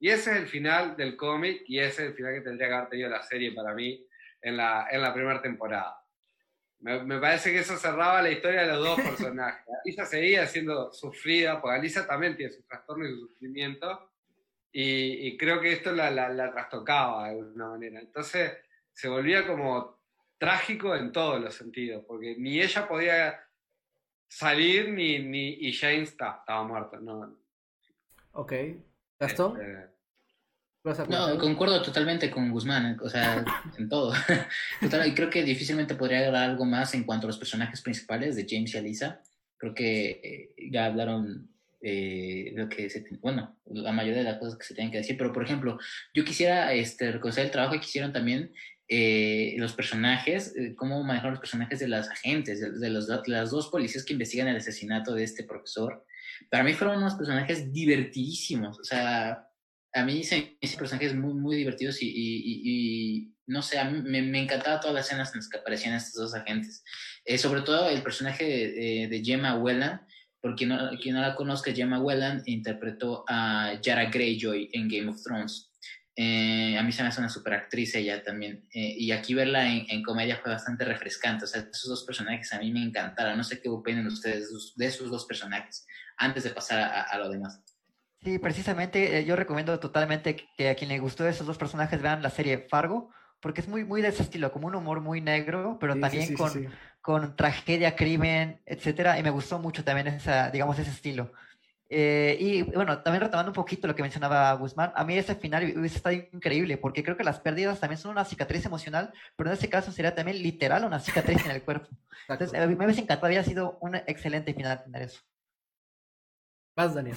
Y ese es el final del cómic y ese es el final que tendría que haber tenido la serie para mí en la, en la primera temporada. Me, me, parece que eso cerraba la historia de los dos [LAUGHS] personajes. Lisa seguía siendo sufrida, porque Lisa también tiene su trastorno y su sufrimiento, y, y creo que esto la, la, la, trastocaba de alguna manera. Entonces, se volvía como trágico en todos los sentidos, porque ni ella podía salir ni, ni y James estaba muerto. No. Ok. ¿Gastón? Este, no, concuerdo totalmente con Guzmán, o sea, [LAUGHS] en todo. [LAUGHS] Total, creo que difícilmente podría agregar algo más en cuanto a los personajes principales de James y Alisa. Creo que eh, ya hablaron eh, lo que se, bueno, la mayoría de las cosas que se tienen que decir, pero por ejemplo, yo quisiera este, reconocer el trabajo que hicieron también eh, los personajes, eh, cómo manejaron los personajes de las agentes, de, los, las dos policías que investigan el asesinato de este profesor. Para mí fueron unos personajes divertidísimos, o sea, a mí se me personajes muy, muy divertidos y, y, no sé, a mí me, me encantaban todas las escenas en las que aparecían estos dos agentes. Eh, sobre todo el personaje de, de Gemma Welland, porque no, quien no la conozca, Gemma Welland interpretó a Yara Greyjoy en Game of Thrones. Eh, a mí se me hace una super actriz ella también. Eh, y aquí verla en, comedia fue bastante refrescante. O sea, esos dos personajes a mí me encantaron. No sé qué opinan ustedes de esos dos personajes antes de pasar a, lo demás. Sí, precisamente eh, yo recomiendo totalmente que a quien le gustó esos dos personajes vean la serie Fargo, porque es muy, muy de ese estilo, como un humor muy negro, pero también con, con tragedia, crimen, etcétera. Y me gustó mucho también esa, digamos, ese estilo. Eh, y bueno, también retomando un poquito lo que mencionaba Guzmán, a mí ese final hubiese estado increíble, porque creo que las pérdidas también son una cicatriz emocional, pero en este caso sería también literal una cicatriz en el cuerpo. [LAUGHS] Entonces, a mí me hubiese encantado, había sido un excelente final tener eso. Vas, Daniel.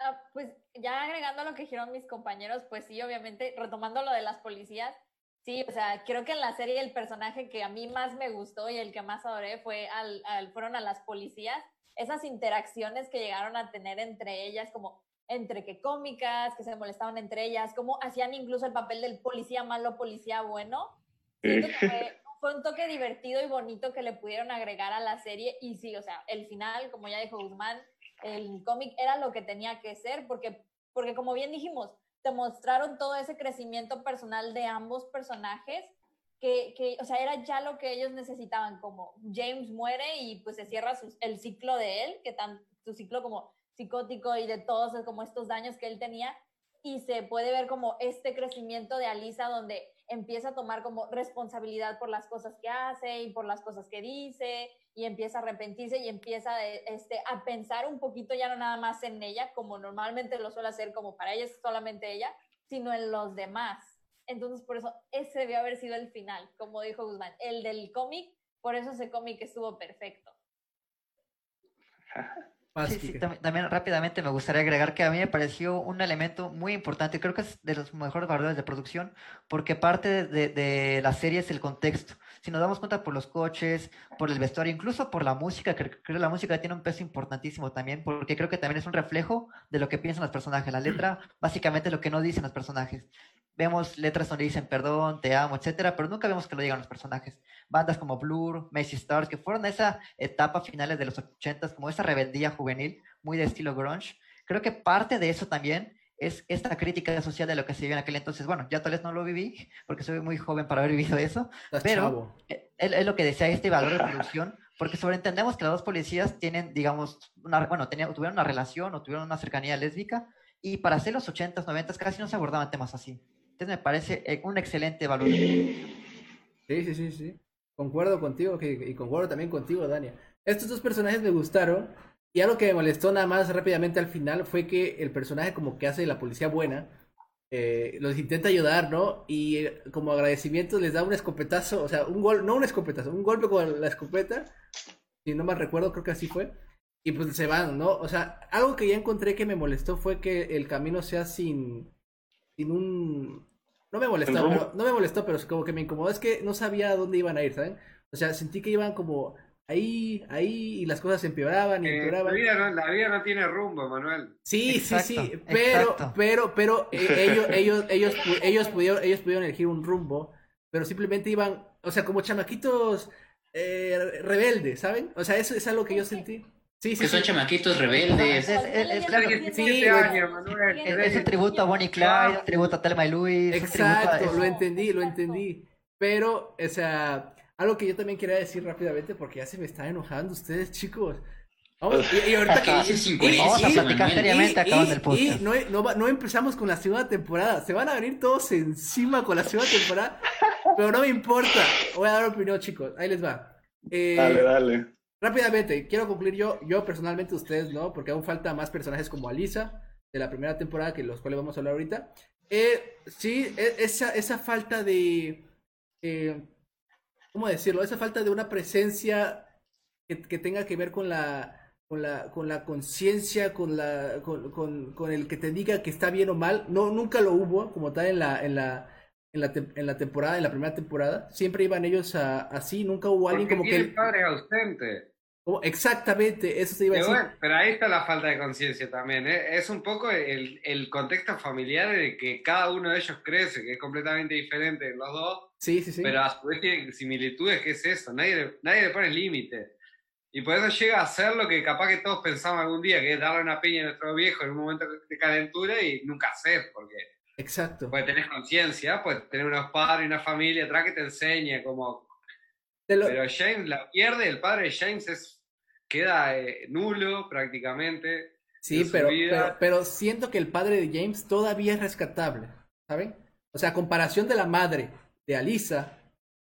Ah, pues ya agregando lo que dijeron mis compañeros, pues sí, obviamente, retomando lo de las policías, sí, o sea, creo que en la serie el personaje que a mí más me gustó y el que más adoré fue al, fueron a las policías esas interacciones que llegaron a tener entre ellas, como entre que cómicas, que se molestaban entre ellas, cómo hacían incluso el papel del policía malo, policía bueno. Siento que fue, [LAUGHS] fue, un toque divertido y bonito que le pudieron agregar a la serie. Y sí, o sea, el final, como ya dijo Guzmán, el cómic era lo que tenía que ser, porque, porque como bien dijimos, te mostraron todo ese crecimiento personal de ambos personajes que, que, o sea, era ya lo que ellos necesitaban, como James muere y pues se cierra el ciclo de él, que tan, su ciclo como psicótico y de todos como estos daños que él tenía, y se puede ver como este crecimiento de Alisa donde empieza a tomar como responsabilidad por las cosas que hace y por las cosas que dice, y empieza a arrepentirse y empieza este, a pensar un poquito ya no nada más en ella, como normalmente lo suele hacer, como para ella es solamente ella, sino en los demás. Entonces, por eso, ese debió haber sido el final, como dijo Guzmán. El del cómic, por eso ese cómic estuvo perfecto. [LAUGHS] Sí, también, rápidamente me gustaría agregar que a mí me pareció un elemento muy importante, creo que es de los mejores valores de producción, porque parte de, de, la serie es el contexto. Si nos damos cuenta por los coches, por el vestuario, incluso por la música, creo, que la música tiene un peso importantísimo también, porque creo que también es un reflejo de lo que piensan los personajes. La letra, [CLEARS THROAT] básicamente, es lo que no dicen los personajes vemos letras donde dicen perdón, te amo, etcétera, pero nunca vemos que lo digan los personajes. Bandas como Blur, Macy Stars, que fueron esa etapa finales de los 80 como esa rebeldía juvenil, muy de estilo grunge. Creo que parte de eso también es esta crítica social de lo que se vive en aquel entonces. Bueno, ya tal vez no lo viví, porque soy muy joven para haber vivido eso, pero es, lo que decía este valor de producción, porque sobreentendemos que las dos policías tienen, digamos, una, bueno, tenían, tuvieron una relación o tuvieron una cercanía lésbica, y para hacer los 80s, 90s casi no se abordaban temas así. Me parece eh, un excelente valor. Sí, sí, sí, sí. Concuerdo contigo y concuerdo también contigo, Dania. Estos dos personajes me gustaron y algo que me molestó nada más rápidamente al final fue que el personaje como que hace la policía buena, eh, los intenta ayudar, ¿no? Y eh, como agradecimiento les da un escopetazo, o sea, un gol, no un escopetazo, un golpe con la escopeta, si no mal recuerdo, creo que así fue. Y pues se van, ¿no? O sea, algo que ya encontré que me molestó fue que el camino sea sin, sin un, no me molestó, pero, no me molestó, pero como que me incomodó. Es que no sabía a dónde iban a ir, ¿saben? O sea, sentí que iban como ahí, ahí, y las cosas empeoraban y empeoraban. La vida, no, la vida no tiene rumbo, Manuel. Sí, sí, sí, pero, pero, pero eh, [LAUGHS] ellos, ellos, ellos, ellos, pudieron, ellos pudieron elegir un rumbo, pero simplemente iban, o sea, como chamaquitos eh, rebeldes, ¿saben? O sea, eso es algo que yo sentí. Sí, sí, que son chamaquitos rebeldes. Es, un tributo a Bonnie Clyde, un tributo a Telma y Luis. Exacto, lo entendí, lo entendí. Pero, o sea, algo que yo también quería decir rápidamente, porque ya se me están enojando ustedes, chicos. Vamos, y, ahorita que, vamos a platicar seriamente acá del podcast. Y no, no, no, empezamos con la segunda temporada. Se van a venir todos encima con la segunda temporada. pero no me importa. Voy a dar opinión, chicos. Ahí les va. Eh, dale, dale. Rápidamente, quiero concluir yo, yo personalmente, ustedes no, porque aún falta más personajes como Alisa de la primera temporada, que los cuales vamos a hablar ahorita. Eh, sí, e, esa, esa falta de. Eh, ¿Cómo decirlo? Esa falta de una presencia que, que tenga que ver con la con la con la conciencia, con la con, con, con, el que te diga que está bien o mal. No, nunca lo hubo como tal en la en la en la, en la temporada, en la primera temporada. Siempre iban ellos así, nunca hubo alguien como que el padre ausente. Oh, exactamente, eso se iba a decir. pero ahí está la falta de conciencia también. ¿eh? Es un poco el, el, contexto familiar de que cada uno de ellos crece, que es completamente diferente en los dos. Sí, sí, sí. Pero a su vez tiene similitudes, que es eso. Nadie, nadie le pone límite. Y por eso llega a ser lo que capaz que todos pensamos algún día, que es darle una piña a nuestro viejo en un momento de calentura y nunca hacer, porque. Exacto. Puedes tener conciencia, puedes tener unos padres y una familia atrás que te enseñe cómo pero James la pierde, el padre de James es, queda eh, nulo prácticamente. Sí, pero, pero, siento que el padre de James todavía es rescatable, ¿saben? O sea, a comparación de la madre de Alisa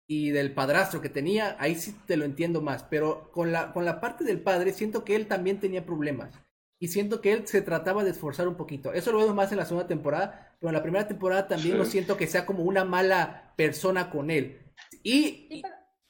y del padrastro que tenía, ahí sí te lo entiendo más, pero con la, con la parte del padre siento que él también tenía problemas. Y siento que él se trataba de esforzar un poquito. Eso lo vemos más en la segunda temporada, pero en la primera temporada también lo siento que sea como una mala persona con él. Y,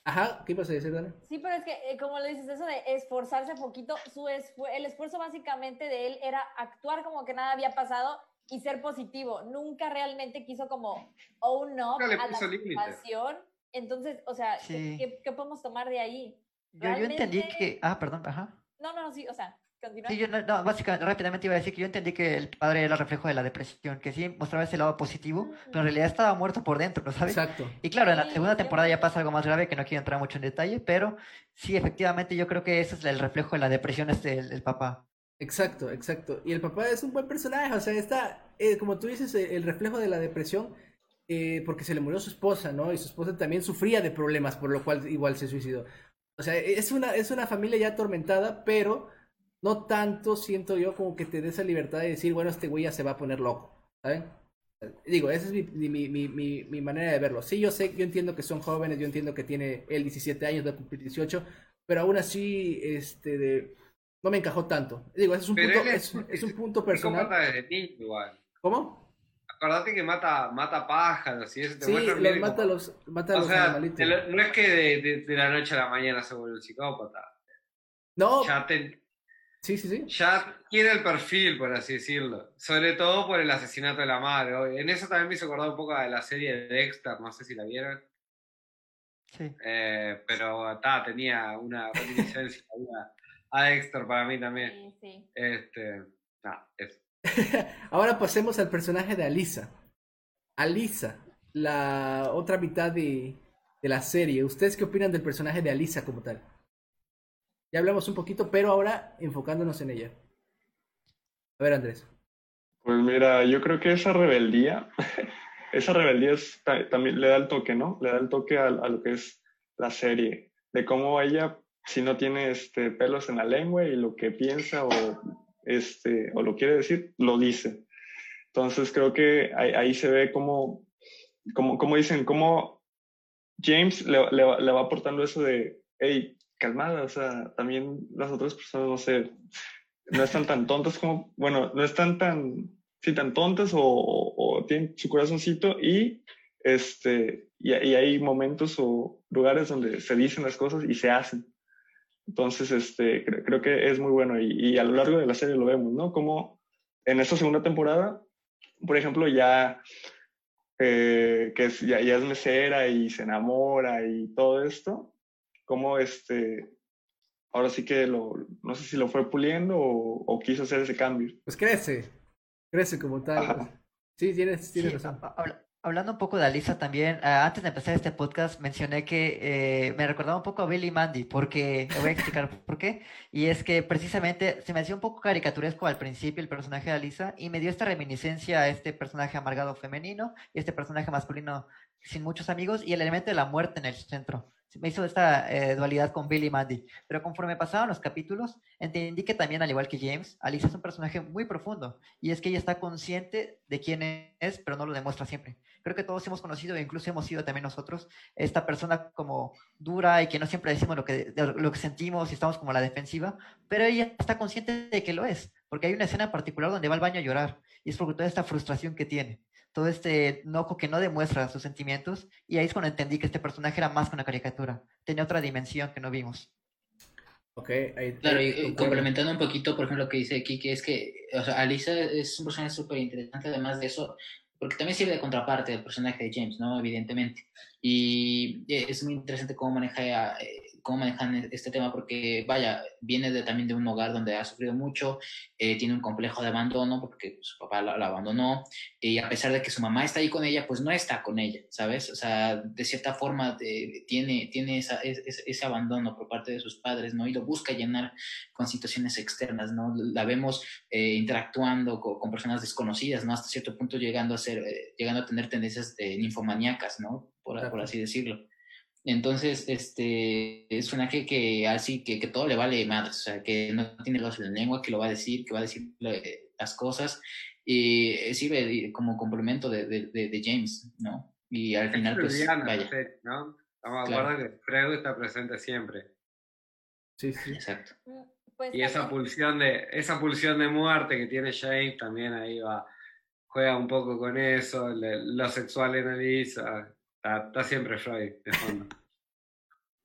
Ajá, ¿qué ibas a decir, Dani? Sí, pero es que, eh, como le dices, eso de esforzarse poquito, su el esfuerzo básicamente de él era actuar como que nada había pasado y ser positivo. Nunca realmente quiso como own up a la situación. Entonces, o sea, ¿qué, podemos tomar de ahí? Yo, yo entendí que... Ah, perdón, ajá. No, no, sí, o sea, Sí, yo no, básicamente, rápidamente iba a decir que yo entendí que el padre era reflejo de la depresión, que sí mostraba ese lado positivo, pero en realidad estaba muerto por dentro, ¿no sabes? Exacto. Y claro, en la segunda temporada ya pasa algo más grave que no quiero entrar mucho en detalle, pero sí, efectivamente, yo creo que ese es el reflejo de la depresión, este, el, papá. Exacto, exacto. Y el papá es un buen personaje, o sea, está, eh, como tú dices, eh, el reflejo de la depresión, eh, porque se le murió su esposa, ¿no? Y su esposa también sufría de problemas, por lo cual igual se suicidó. O sea, es una, es una familia ya atormentada, pero no tanto siento yo como que te dé esa libertad de decir, bueno, este güey ya se va a poner loco, ¿saben? Digo, esa es mi, mi, mi, mi, manera de verlo. Sí, yo sé, yo entiendo que son jóvenes, yo entiendo que tiene él 17 años, va a cumplir 18, pero aún así, este, de, no me encajó tanto. Digo, ese es un, punto, es, es, un punto personal. igual. ¿Cómo? Acordate que mata, mata pájaros y eso te sí, los mata, los, mata los animalitos. No es que de, de, la noche a la mañana se vuelve un psicópata. No. Ya te, Sí, sí, sí. Ya tiene el perfil, por así decirlo. Sobre todo por el asesinato de la madre. En eso también me hizo acordar un poco de la serie de Dexter, no sé si la vieron. Sí. Eh, pero ta, tenía una reminiscencia [LAUGHS] a Dexter para mí también. Sí, sí. Este, eso. [LAUGHS] Ahora pasemos al personaje de Alisa. Alisa, la otra mitad de, de la serie. ¿Ustedes qué opinan del personaje de Alisa como tal? Ya hablamos un poquito, pero ahora enfocándonos en ella. A ver, Andrés. Pues mira, yo creo que esa rebeldía, [LAUGHS] esa rebeldía también le da el toque, ¿no? Le da el toque a, lo que es la serie, de cómo ella, si no tiene este, pelos en la lengua y lo que piensa o, este, o lo quiere decir, lo dice. Entonces creo que ahí, se ve como, como, como dicen, cómo James le, le, va aportando eso de, hey, calmada, o sea, también las otras personas, no sé, no están tan tontas como, bueno, no están tan, sí, tan tontas o, o, tienen su corazoncito y, este, y, hay momentos o lugares donde se dicen las cosas y se hacen. Entonces, este, creo, que es muy bueno y, a lo largo de la serie lo vemos, ¿no? Como en esta segunda temporada, por ejemplo, ya, eh, que ya, ya es mesera y se enamora y todo esto, cómo este, ahora sí que lo, no sé si lo fue puliendo o, quiso hacer ese cambio. Pues crece, crece como tal. Sí, tienes, tienes razón. Hablando un poco de Alisa también, ah, antes de empezar este podcast mencioné que eh, me recordaba un poco a Billy Mandy, porque, voy a explicar [LAUGHS] por qué, y es que precisamente se me hacía un poco caricaturesco al principio el personaje de Alisa, y me dio esta reminiscencia a este personaje amargado femenino, y este personaje masculino sin muchos amigos, y el elemento de la muerte en el centro me hizo esta eh, dualidad con Billy Mandy. Pero conforme pasaban los capítulos, entendí que también, al igual que James, Alice es un personaje muy profundo. Y es que ella está consciente de quién es, pero no lo demuestra siempre. Creo que todos hemos conocido, e incluso hemos sido también nosotros, esta persona como dura y que no siempre decimos lo que, lo que sentimos y estamos como a la defensiva, pero ella está consciente de que lo es. Porque hay una escena en particular donde va al baño a llorar. Y es por toda esta frustración que tiene todo este enojo que no demuestra sus sentimientos, y ahí es cuando entendí que este personaje era más que una caricatura, tenía otra dimensión que no vimos. Ok, ahí, Claro, y, complementando un poquito, por ejemplo, lo que dice Kiki, es que, o sea, Alisa es un personaje súper interesante, además de eso, porque también sirve de contraparte del personaje de James, ¿no? Evidentemente. Y es muy interesante cómo maneja eh, cómo manejan e-, este tema, porque vaya, viene de, también de un hogar donde ha sufrido mucho, eh, tiene un complejo de abandono porque su papá la, abandonó, y a pesar de que su mamá está ahí con ella, pues no está con ella, ¿sabes? O sea, de cierta forma tiene, tiene esa, ese abandono por parte de sus padres, ¿no? Y lo busca llenar con situaciones externas, ¿no? La vemos eh, interactuando con, personas desconocidas, ¿no? Hasta cierto punto llegando a ser, eh, llegando a tener tendencias de ninfomaníacas, ¿no? Por, por así decirlo. Entonces, este, es un ángel que así, que, que todo le vale más, o sea, que no tiene los la lengua, que lo va a decir, que va a decir las cosas, y sirve como complemento de, de, de, James, ¿no? Y al final, pues, vaya. ¿no? Estamos de acuerdo que Freud está presente siempre. Sí, sí. Exacto. Mm, pues y esa pulsión, de, esa pulsión de muerte que tiene James también ahí va, juega un poco con eso, lo sexual en Está, siempre Freud de fondo. [LAUGHS]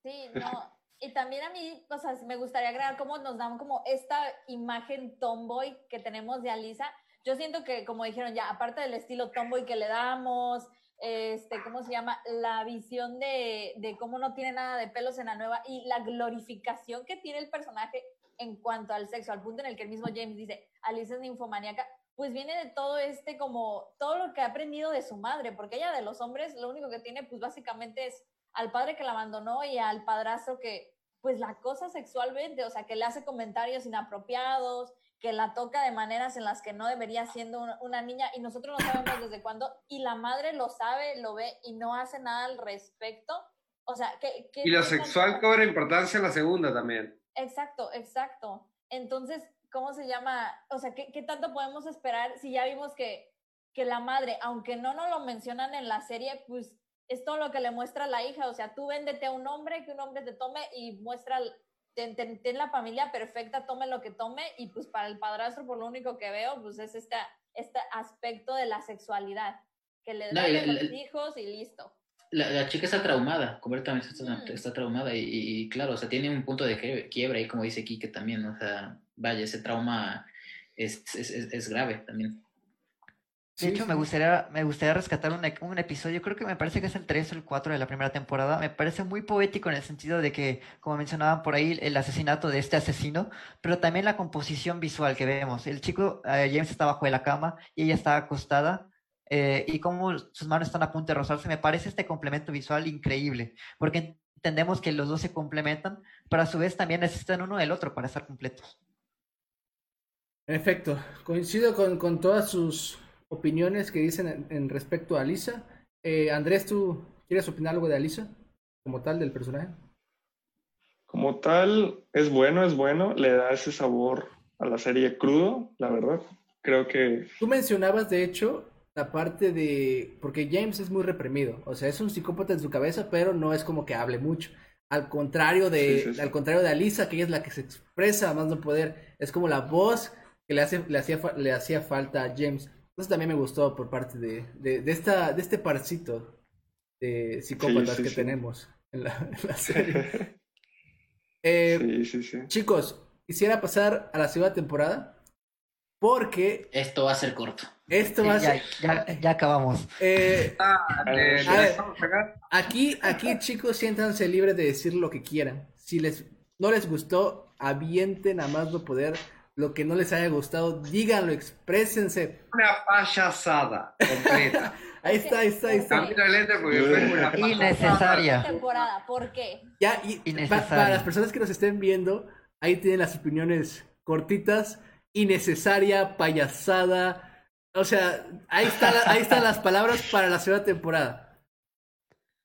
Sí, no. Y también a mí, o sea, me gustaría agregar cómo nos dan como esta imagen tomboy que tenemos de Alisa. Yo siento que, como dijeron ya, aparte del estilo tomboy que le damos, este, ¿cómo se llama? La visión de, de cómo no tiene nada de pelos en la nueva y la glorificación que tiene el personaje en cuanto al sexo, al punto en el que el mismo James dice, Alice es ninfomaníaca, pues viene de todo este como, todo lo que ha aprendido de su madre, porque ella de los hombres lo único que tiene pues básicamente es al padre que la abandonó y al padrastro que pues la cosa sexualmente, o sea, que le hace comentarios inapropiados, que la toca de maneras en las que no debería siendo una, niña y nosotros no sabemos desde cuándo y la madre lo sabe, lo ve y no hace nada al respecto. O sea, que... y lo sexual cobra importancia en la segunda también. Exacto, exacto. Entonces, ¿cómo se llama? O sea, ¿qué, qué tanto podemos esperar si ya vimos que, que la madre, aunque no nos lo mencionan en la serie, pues es todo lo que le muestra a la hija. O sea, tú véndete a un hombre, que un hombre te tome y muestra, ten, ten, la familia perfecta, tome lo que tome. Y pues para el padrastro, por lo único que veo, pues es este, este aspecto de la sexualidad, que le da a los hijos y listo. La, chica está traumada, completamente está, mm. traumada y, y, claro, o sea, tiene un punto de quiebre ahí, como dice Kike también, o sea, vaya, ese trauma es, es, es grave también. De hecho, me gustaría, me gustaría rescatar un, un, episodio, creo que me parece que es el 3 o el 4 de la primera temporada. Me parece muy poético en el sentido de que, como mencionaban por ahí, el asesinato de este asesino, pero también la composición visual que vemos. El chico, eh, James, está bajo de la cama y ella está acostada. Eh, y cómo sus manos están a punto de rozarse, me parece este complemento visual increíble, porque entendemos que los dos se complementan, pero a su vez también necesitan uno del otro para estar completos. En efecto, coincido con, con todas sus opiniones que dicen en, respecto a Alisa. Eh, Andrés, ¿tú quieres opinar algo de Alisa como tal del personaje? Como tal, es bueno, es bueno, le da ese sabor a la serie crudo, la verdad. Creo que... Tú mencionabas, de hecho, la parte de... Porque James es muy reprimido, o sea, es un psicópata en su cabeza, pero no es como que hable mucho. Al contrario de, al contrario de Alisa, que ella es la que se expresa más no poder, es como la voz que le, hace, le, hacía, le hacía falta a James. Eso también me gustó por parte de, de, esta, de este parcito de psicópatas que tenemos en la, [LAUGHS] serie. Eh, chicos, quisiera pasar a la segunda temporada porque... Esto va a ser corto. Esto va a ser... Ya, acabamos. Eh, ah, aquí, aquí chicos, siéntanse libres de decir lo que quieran. Si les no les gustó, avienten a más no poder lo que no les haya gustado, díganlo, exprésense. Una payasada completa. [LAUGHS] ahí está, ahí está, ahí está. [LAUGHS] Innecesaria. Temporada, ¿por qué? Ya, y para las personas que nos estén viendo, ahí tienen las opiniones cortitas, innecesaria, payasada. O sea, ahí, está ahí están las palabras para la segunda temporada.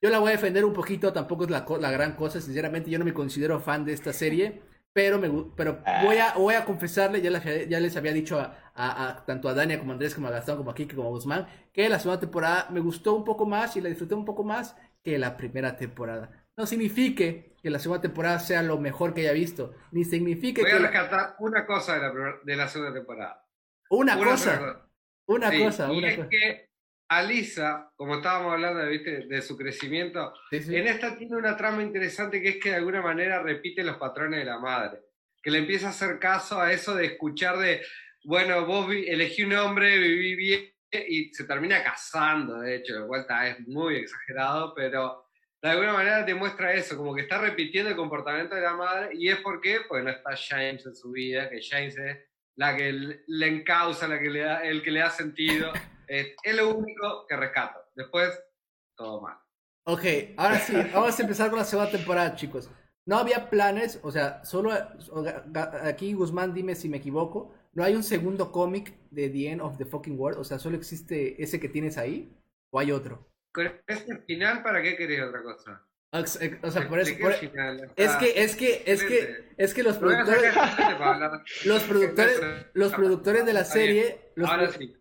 Yo la voy a defender un poquito, tampoco es la, la gran cosa, sinceramente yo no me considero fan de esta serie pero me pero ah. voy a voy a confesarle ya les, ya les había dicho a, tanto a Dania como a Andrés como a Gastón como a Kike como a Guzmán que la segunda temporada me gustó un poco más y la disfruté un poco más que la primera temporada no signifique que la segunda temporada sea lo mejor que haya visto ni signifique voy a rescatar una cosa de la, de la segunda temporada. Una, cosa una cosa y es que Alisa, como estábamos hablando de su crecimiento, en esta tiene una trama interesante que es que de alguna manera repite los patrones de la madre, que le empieza a hacer caso a eso de escuchar de, bueno, vos elegí un hombre, viví bien y se termina casando, de hecho, de vuelta es muy exagerado, pero de alguna manera te muestra eso, como que está repitiendo el comportamiento de la madre y es porque, pues no está James en su vida, que James es la que le encausa, la que le da, el que le da sentido. [LAUGHS] Es, lo único que rescato. Después, todo mal. Ok, ahora sí, vamos a empezar con la segunda temporada, chicos. No había planes, o sea, solo aquí Guzmán, dime si me equivoco. ¿No hay un segundo cómic de The End of the Fucking World? O sea, ¿solo existe ese que tienes ahí? ¿O hay otro? ¿Con este final para qué querés otra cosa? O sea, por eso. es que, es que, es que, es que los productores. [LAUGHS] los productores, los productores de la serie. Ahora sí.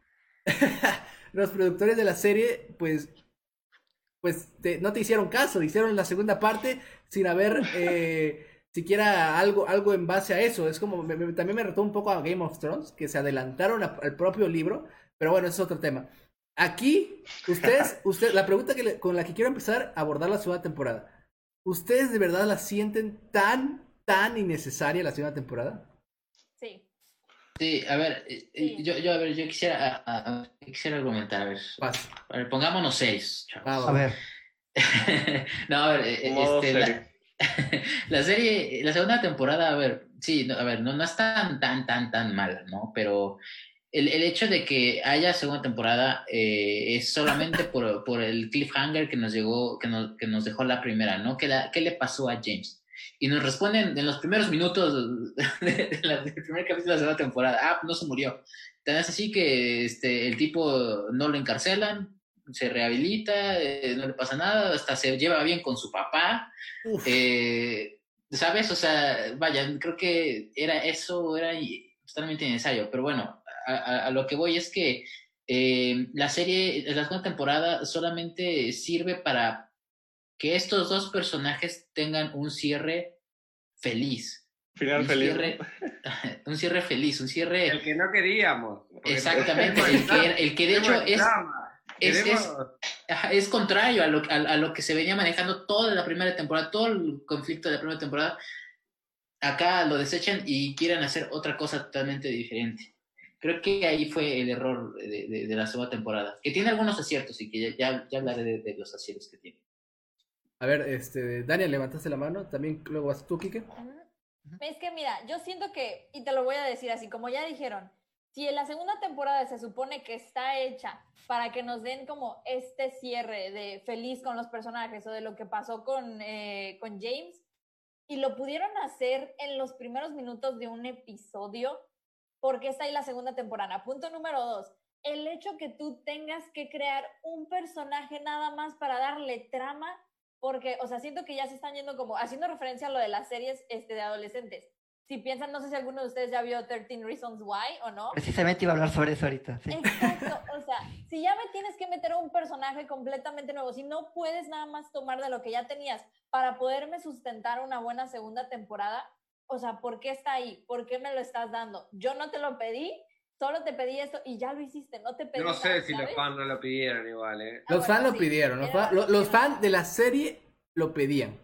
[LAUGHS] los productores de la serie, pues, pues no te hicieron caso, hicieron la segunda parte sin haber eh, [LAUGHS] siquiera algo, algo en base a eso. Es como, también me retó un poco a Game of Thrones, que se adelantaron al propio libro, pero bueno, es otro tema. Aquí, ustedes, [LAUGHS] usted, la pregunta que con la que quiero empezar a abordar la segunda temporada. ¿Ustedes de verdad la sienten tan, tan innecesaria la segunda temporada? Sí, a ver, eh, eh, Yo, yo, a ver, yo quisiera, quisiera argumentar, a ver. A ver, pongámonos seis. A ver. [LAUGHS] no, a ver, eh, este, [LAUGHS] la serie, la segunda temporada, a ver, sí, a ver, no, no es tan, tan, tan, tan mala, ¿no? Pero el, el hecho de que haya segunda temporada eh, es solamente por, por, el cliffhanger que nos llegó, que nos, que nos dejó la primera, ¿no? ¿Qué, la, ¿Qué, le pasó a James? Y nos responden en los primeros minutos [LAUGHS] de del primer capítulo de la segunda temporada, ah, no se murió. Tan es así que este, el tipo no lo encarcelan, se rehabilita, eh, no le pasa nada, hasta se lleva bien con su papá. Eh, ¿Sabes? O sea, vaya, creo que era eso, era totalmente innecesario. Pero bueno, a, a lo que voy es que eh, la serie, la segunda temporada solamente sirve para que estos dos personajes tengan un cierre feliz. Final un feliz. Cierre, [LAUGHS] un cierre feliz, un cierre... El que no queríamos. Exactamente, el que, el que de hecho es... Es, es, es, contrario a lo, a, a, lo que se venía manejando toda la primera temporada, todo el conflicto de la primera temporada. Acá lo desechan y quieren hacer otra cosa totalmente diferente. Creo que ahí fue el error de, de, de la segunda temporada, que tiene algunos aciertos y que ya, ya, ya hablaré de, de, los aciertos que tiene. A ver, este, Daniel, levantaste la mano, también luego vas tú, Kike. Es que mira, yo siento que, y te lo voy a decir así, como ya dijeron, si en la segunda temporada se supone que está hecha para que nos den como este cierre de feliz con los personajes o de lo que pasó con, eh, con James, y lo pudieron hacer en los primeros minutos de un episodio, porque está ahí la segunda temporada. Punto número dos, el hecho que tú tengas que crear un personaje nada más para darle trama, porque, o sea, siento que ya se están yendo como haciendo referencia a lo de las series este, de adolescentes si piensan, no sé si alguno de ustedes ya vio 13 Reasons Why o no. Precisamente iba a hablar sobre eso ahorita. Sí. Exacto, o sea, si ya me tienes que meter a un personaje completamente nuevo, si no puedes nada más tomar de lo que ya tenías para poderme sustentar una buena segunda temporada, o sea, ¿por qué está ahí? ¿Por qué me lo estás dando? Yo no te lo pedí, solo te pedí esto y ya lo hiciste, no te pedí. No sé nada, si ¿sabes? los fans no lo pidieron igual, ¿eh? Los ah, fans bueno, lo sí, pidieron, los, fan, los, los fans de la serie lo pedían.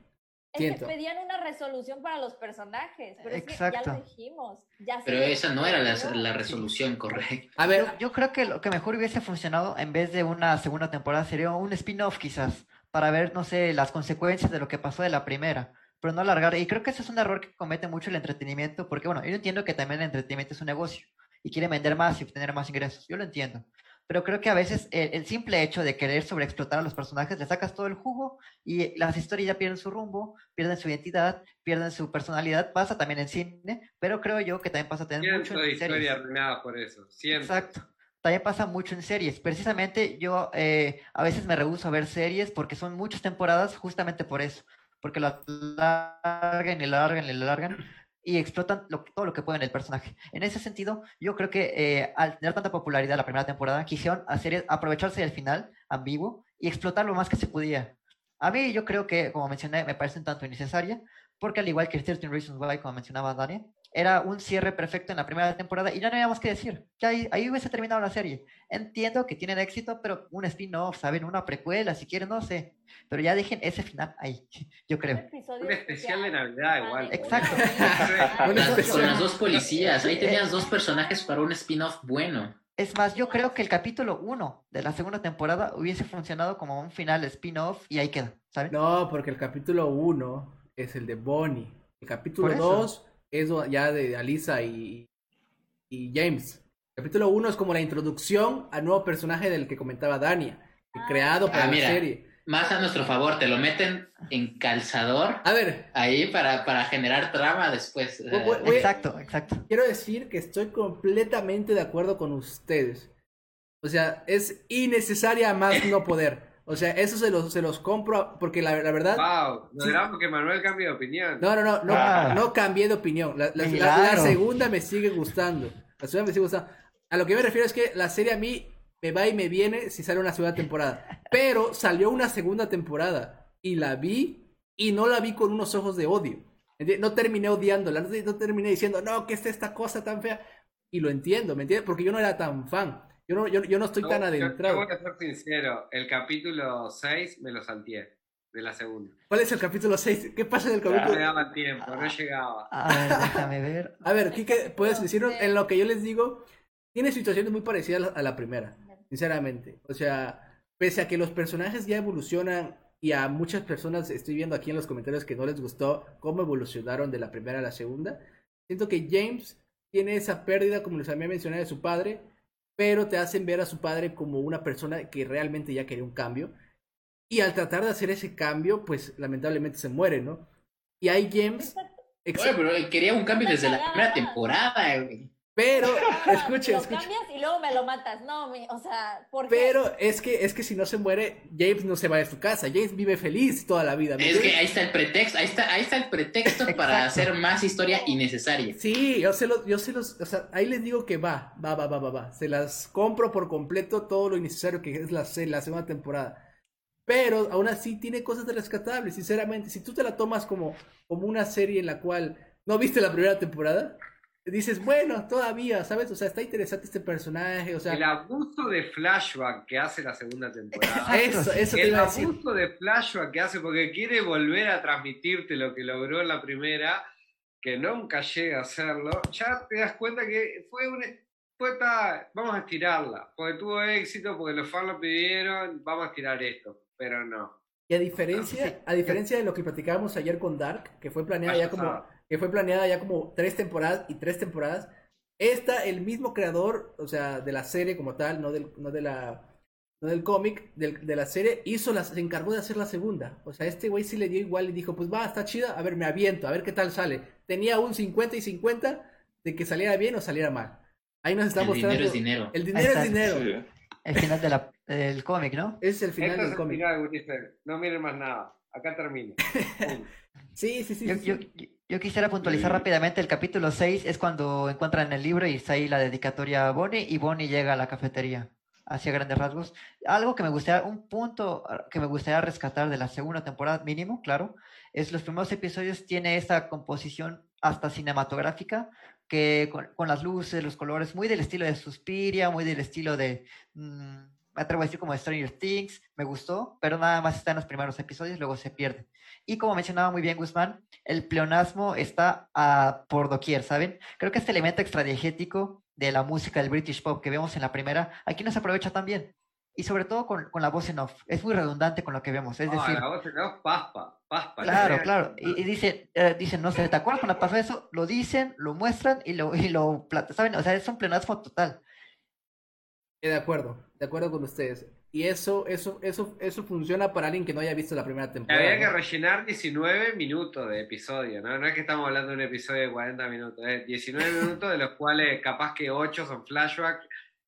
Es Siento. que pedían una resolución para los personajes, pero Exacto. es que ya lo dijimos. Ya pero esa no era la, la resolución correcta. A ver, yo, yo, creo que lo que mejor hubiese funcionado en vez de una segunda temporada sería un spin-off quizás, para ver, no sé, las consecuencias de lo que pasó de la primera, pero no alargar. Y creo que ese es un error que comete mucho el entretenimiento, porque bueno, yo entiendo que también el entretenimiento es un negocio y quiere vender más y obtener más ingresos, yo lo entiendo pero creo que a veces el, el, simple hecho de querer sobreexplotar a los personajes le sacas todo el jugo y las historias ya pierden su rumbo, pierden su identidad, pierden su personalidad. Pasa también en cine, pero creo yo que también pasa tener mucho en historia arruinada por eso. Siempre. Exacto. También pasa mucho en series. Precisamente yo eh, a veces me rehuso a ver series porque son muchas temporadas justamente por eso. Porque la largan y la largan y la largan y explotan lo, todo lo que pueden el personaje. En ese sentido, yo creo que eh, al tener tanta popularidad la primera temporada, quisieron hacer, aprovecharse del final ambiguo y explotar lo más que se podía. A mí yo creo que, como mencioné, me parece un tanto innecesaria, porque al igual que 13 Reasons Why, como mencionaba Dani, era un cierre perfecto en la primera temporada y ya no había más que decir. Ya ahí, ahí hubiese terminado la serie. Entiendo que tienen éxito, pero un spin-off, ¿saben? Una precuela, si quieren, no sé. Pero ya dejen ese final ahí, [LAUGHS] yo creo. Un, un especial de Navidad igual. Exacto. [LAUGHS] con, las, con las dos policías, ahí tenías dos personajes para un spin-off bueno. Es más, yo creo que el capítulo 1 de la segunda temporada hubiese funcionado como un final spin-off y ahí queda, ¿saben? No, porque el capítulo 1 es el de Bonnie. El capítulo 2 es ya de Alisa y, y James. El capítulo 1 es como la introducción al nuevo personaje del que comentaba Dania, ah, creado para ah, la serie. Más a nuestro favor, te lo meten en calzador. A ver. Ahí para, para generar trama después. Voy, voy, exacto, exacto. Quiero decir que estoy completamente de acuerdo con ustedes. O sea, es innecesaria más no poder. O sea, eso se los, se los compro porque la, la verdad. Wow, no sí. era porque Manuel cambie de opinión. No, no, no, no, ah. no cambié de opinión. La, la, claro. la, segunda me sigue gustando. La segunda me sigue gustando. A lo que me refiero es que la serie a mí me va y me viene si sale una segunda temporada. Pero salió una segunda temporada y la vi y no la vi con unos ojos de odio. No terminé odiándola, no terminé diciendo, no, que es esta cosa tan fea. Y lo entiendo, ¿me entiendes? Porque yo no era tan fan. Yo no, yo, yo no estoy no, tan adentrado. Yo, yo voy a ser sincero, el capítulo 6 me lo salteé de la segunda. ¿Cuál es el capítulo 6? ¿Qué pasa en el capítulo? No me daba tiempo, no llegaba. A ver, déjame ver. [LAUGHS] A ver, Kike, ¿puedes decirnos en lo que yo les digo? Tiene situaciones muy parecidas a la primera sinceramente. O sea, pese a que los personajes ya evolucionan y a muchas personas estoy viendo aquí en los comentarios que no les gustó cómo evolucionaron de la primera a la segunda. Siento que James tiene esa pérdida, como les había mencionado, de su padre, pero te hacen ver a su padre como una persona que realmente ya quería un cambio. Y al tratar de hacer ese cambio, pues lamentablemente se muere, ¿no? Y hay James... Oye, pero quería un cambio desde la primera temporada, güey. Pero, [LAUGHS] [LAUGHS] escuche, lo escuche. cambias y luego me lo matas. No, mi- o sea, ¿por qué? Pero es que, es que si no se muere, James no se va de su casa. James vive feliz toda la vida. ¿me Es que ahí está el pretexto, ahí está, ahí está el pretexto [LAUGHS] para hacer más historia innecesaria. Sí, yo se los, yo se los, o sea, ahí les digo que va, va, va, va, va, va. Se las compro por completo todo lo innecesario que es la, la segunda temporada. Pero aún así tiene cosas de rescatables, sinceramente. Si tú te la tomas como, como una serie en la cual no viste la primera temporada, dices, bueno, todavía, ¿sabes? O sea, está interesante este personaje, o sea, El abuso de flashback que hace la segunda temporada. eso, eso te El iba a decir. abuso de flashback que hace porque quiere volver a transmitirte lo que logró en la primera, que nunca llega a hacerlo, ya te das cuenta que fue un... Fue ta- vamos a estirarla, porque tuvo éxito, porque los fans lo pidieron, vamos a estirar esto, pero no. Y a diferencia, a diferencia de lo que platicábamos ayer con Dark, que fue planeada ya como. Que fue planeada ya como tres temporadas y tres temporadas, esta, el mismo creador, o sea, de la serie como tal, no del, no de la, no del cómic, del- de la serie, hizo la, se encargó de hacer la segunda. O sea, este güey sí le dio igual y dijo, pues va, está chida, a ver, me aviento, a ver qué tal sale. Tenía un 50 y 50 de que saliera bien o saliera mal. Ahí nos está El mostrando. dinero es dinero. El dinero es dinero. El final de la- del cómic, ¿no? Es el final Esto del cómic. final. No miren más nada. Acá termina. [LAUGHS] Sí, sí, sí. Yo, sí, yo, sí. Yo quisiera puntualizar rápidamente el capítulo 6 es cuando encuentran el libro y está ahí la dedicatoria a Bonnie y Bonnie llega a la cafetería hacia grandes rasgos. Algo que me gustaría, un punto ah, que me gustaría rescatar de la segunda temporada mínimo, claro, es los primeros episodios tiene esta composición hasta cinematográfica que con, con las luces, los colores, muy del estilo de Suspiria, muy del estilo de, mm, me atrevo a decir como Stranger Things, me gustó, pero nada más está en los primeros episodios, luego se pierde. Y como mencionaba muy bien Guzmán, el pleonasmo está ah, por doquier, ¿saben? Creo que este elemento extradiegético de la música del British Pop que vemos en la primera, aquí no se aprovecha tan bien. Y sobre todo con, con la voz en off. Es muy redundante con lo que vemos. Es decir, la voz de Dios, paspa, paspa. claro, La- claro. Y, y dicen, eh, dicen, no sé, ¿te acuerdas cuando pasó eso? Lo dicen, lo muestran y lo, y lo ¿saben? O sea, es un pleonasmo total. Eh, De acuerdo, de acuerdo con ustedes. Y eso, eso, eso, eso funciona para alguien que no haya visto la primera temporada. Había que ¿no? rellenar 19 minutos de episodio, ¿no? No es que estamos hablando de un episodio de 40 minutos, es 19 [LAUGHS] minutos de los cuales capaz que 8 son flashback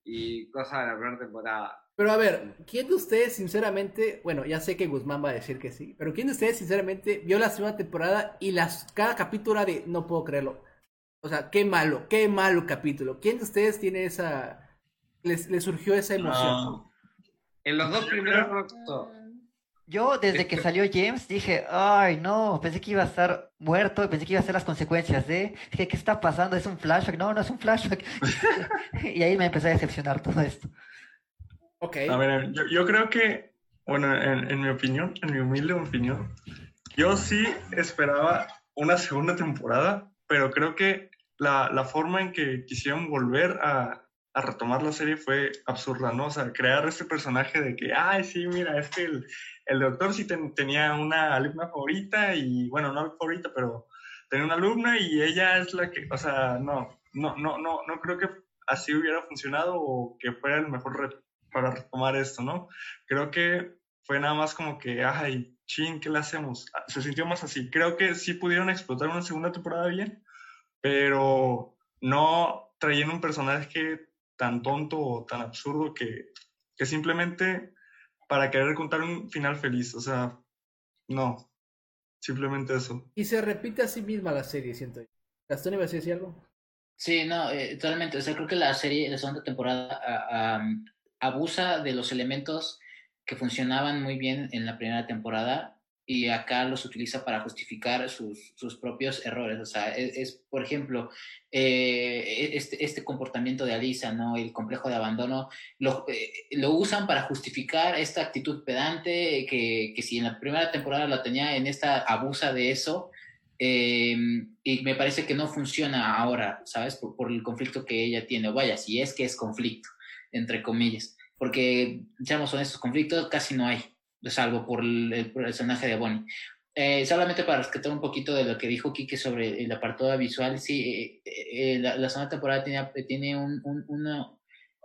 y cosas de la primera temporada. Pero a ver, ¿quién de ustedes sinceramente, bueno, ya sé que Guzmán va a decir que sí, pero ¿quién de ustedes sinceramente vio la segunda temporada y las cada capítulo de no puedo creerlo? O sea, qué malo, qué malo capítulo. ¿Quién de ustedes tiene esa les, les surgió esa emoción? No, En los dos primeros Yo, desde que salió James, dije, ay, no, pensé que iba a estar muerto, pensé que iba a ser las consecuencias de, dije, ¿qué está pasando? ¿Es un flashback? No, no es un flashback. [LAUGHS] y ahí me empezó a decepcionar todo esto. Ok. a ver, yo, yo creo que, bueno, en, en mi opinión, en mi humilde opinión, yo sí esperaba una segunda temporada, pero creo que la, la forma en que quisieron volver a, a retomar la serie fue absurda, ¿no? O sea, crear este personaje de que, ay, sí, mira, es que el, el doctor sí ten- tenía una alumna favorita y, bueno, no favorita, pero tenía una alumna y ella es la que, o sea, no, no, no, no, no creo que así hubiera funcionado o que fuera el mejor para retomar esto, ¿no? Creo que fue nada más como que, ay, chin, ¿qué le hacemos? Se sintió más así. Creo que sí pudieron explotar una segunda temporada bien, pero no trayendo un personaje tan tonto o tan absurdo que, que simplemente para querer contar un final feliz, o sea, no, simplemente eso. Y se repite a sí misma la serie, siento yo. Gastón, ¿ibas a decir algo? Sí, no, eh, totalmente. O sea, creo que la serie, la segunda temporada, a- am, abusa de los elementos que funcionaban muy bien en la primera temporada y acá los utiliza para justificar sus, sus propios errores. O sea, es, es, por ejemplo, eh, este, este comportamiento de Alisa, ¿no? El complejo de abandono, lo, eh, lo usan para justificar esta actitud pedante que, que si en la primera temporada la tenía, en esta abusa de eso. Eh, y me parece que no funciona ahora, ¿sabes? Por, por, el conflicto que ella tiene. Vaya, si es que es conflicto, entre comillas. Porque, seamos honestos, conflictos casi no hay. Salvo por el, personaje de Bonnie. Eh, solamente para rescatar un poquito de lo que dijo Kike sobre el apartado visual, sí, eh, la, la, segunda temporada tiene, tiene un, una,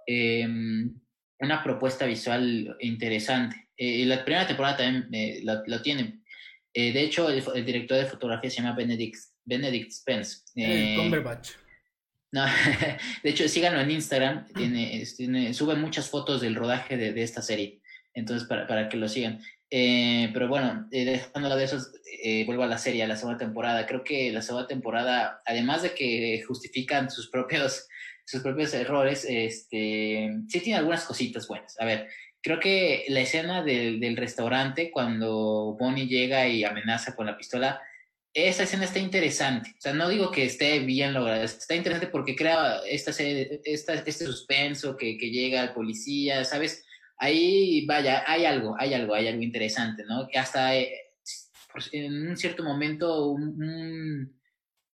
em, una propuesta visual interesante. la primera temporada también lo tiene. de hecho, el, el, director de fotografía se llama Benedict, Benedict Spence. Cumberbatch. No, [LAUGHS] de hecho, síganlo en Instagram. Tiene, tiene, sube muchas fotos del rodaje de, de esta serie. Entonces, para, para que lo sigan. Eh, pero bueno, eh, dejándolo de eso, eh, vuelvo a la serie, a la segunda temporada. Creo que la segunda temporada, además de que justifican sus propios, sus propios errores, este, sí tiene algunas cositas buenas. A ver, creo que la escena del, del restaurante, cuando Bonnie llega y amenaza con la pistola, esa escena está interesante. O sea, no digo que esté bien lograda, está interesante porque crea esta, esta este suspenso que, que llega al policía, ¿sabes? Ahí, vaya, hay algo, hay algo, hay algo interesante, ¿no? Que hasta eh, en un cierto momento, un,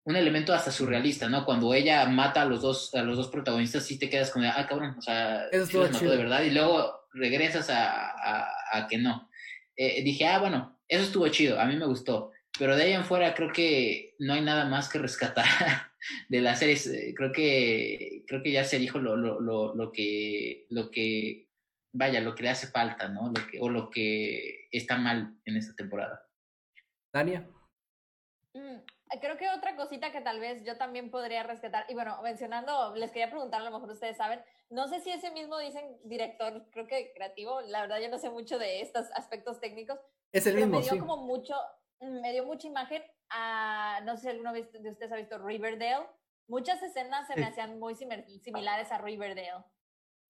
un, elemento hasta surrealista, ¿no? Cuando ella mata a los dos, a los dos protagonistas, sí te quedas con, ah, cabrón, o sea, Eso los mató de verdad, y luego regresas a, a, a que no. Eh, dije, ah, bueno, eso estuvo chido, a mí me gustó pero de ahí en fuera creo que no hay nada más que rescatar [LAUGHS] de la serie. Eh, creo que, creo que ya se dijo lo, lo, lo, lo, que, lo que, vaya, lo que le hace falta, ¿no? Lo que, o lo que está mal en esta temporada. Tania. Mm, creo que otra cosita que tal vez yo también podría rescatar, y bueno, mencionando, les quería preguntar, a lo mejor ustedes saben, no sé si ese mismo dicen director, creo que creativo, la verdad yo no sé mucho de estos aspectos técnicos. Es el mismo, me dio sí. como mucho, Mm, me dio mucha imagen a, no sé si alguno de ustedes ha visto Riverdale. Muchas escenas se me hacían muy similares a Riverdale.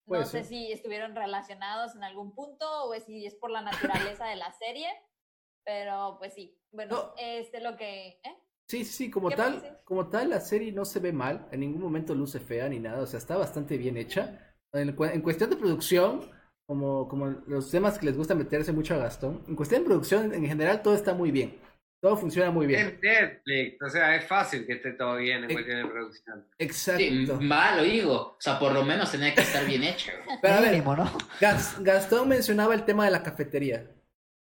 No sé si estuvieron relacionados en algún punto o si es por la naturaleza de la serie, pero pues sí. Bueno, este lo que... ¿eh? Sí, sí, como tal, como tal la serie no se ve mal, en ningún momento luce fea ni nada, o sea, está bastante bien hecha. En, en cuestión de producción, como, como los temas que les gusta meterse mucho a Gastón. En cuestión de producción, en general, todo está muy bien. Todo funciona muy bien. Es Netflix, o sea, es fácil que esté todo bien en cuestión de producción. Exacto. Sí, malo, digo. O sea, por lo menos tenía que estar bien hecho. [LAUGHS] Pero a ver, ¿no? Gastón mencionaba el tema de la cafetería.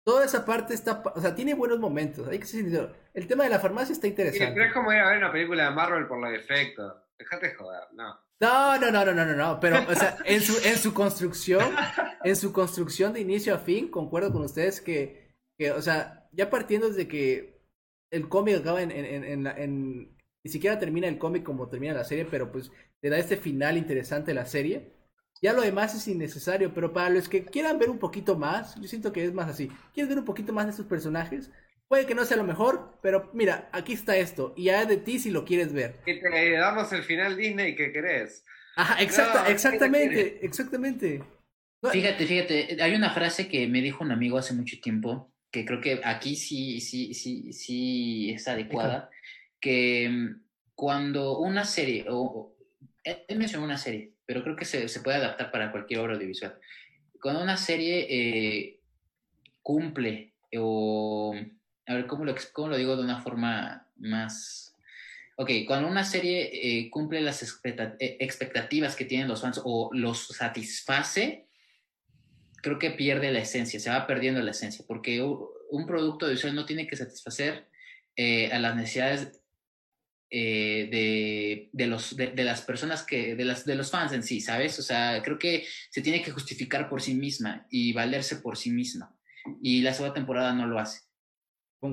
Toda esa parte está, o sea, tiene buenos momentos. Hay que ser El tema de la farmacia está interesante. Sí, pero es como ir a ver una película de Marvel por los efectos. Déjate joder, no. No, no, no, no, no, no, pero, o sea, en su, en su construcción, en su construcción de inicio a fin, concuerdo con ustedes que, que o sea, ya partiendo desde que el cómic acaba en, en, en, en, ni siquiera termina el cómic como termina la serie, pero pues le da este final interesante a la serie. Ya lo demás es innecesario, pero para los que quieran ver un poquito más, yo siento que es más así. ¿Quieres ver un poquito más de sus personajes? Puede que no sea lo mejor, pero mira, aquí está esto. Y ya de ti si lo quieres ver. Que te damos el final Disney que querés. Ajá, exacta, exactamente, exactamente. Fíjate, fíjate, hay una frase que me dijo un amigo hace mucho tiempo, que creo que aquí sí, sí, sí, sí es adecuada, que mm, cuando una serie, o, él mencionó una serie, pero creo que se, se, puede adaptar para cualquier obra audiovisual. Cuando una serie eh, cumple o a ver, ¿cómo lo, ¿cómo lo digo de una forma más... Ok, cuando una serie eh, cumple las eh, expectativas que tienen los fans o los satisface, creo que pierde la esencia, se va perdiendo la esencia, porque un producto visual no tiene que satisfacer eh, a las necesidades de, de, los, de, de, las personas que, de, las, de los fans en sí, ¿sabes? O sea, creo que se tiene que justificar por sí misma y valerse por sí misma. Y la segunda temporada no lo hace.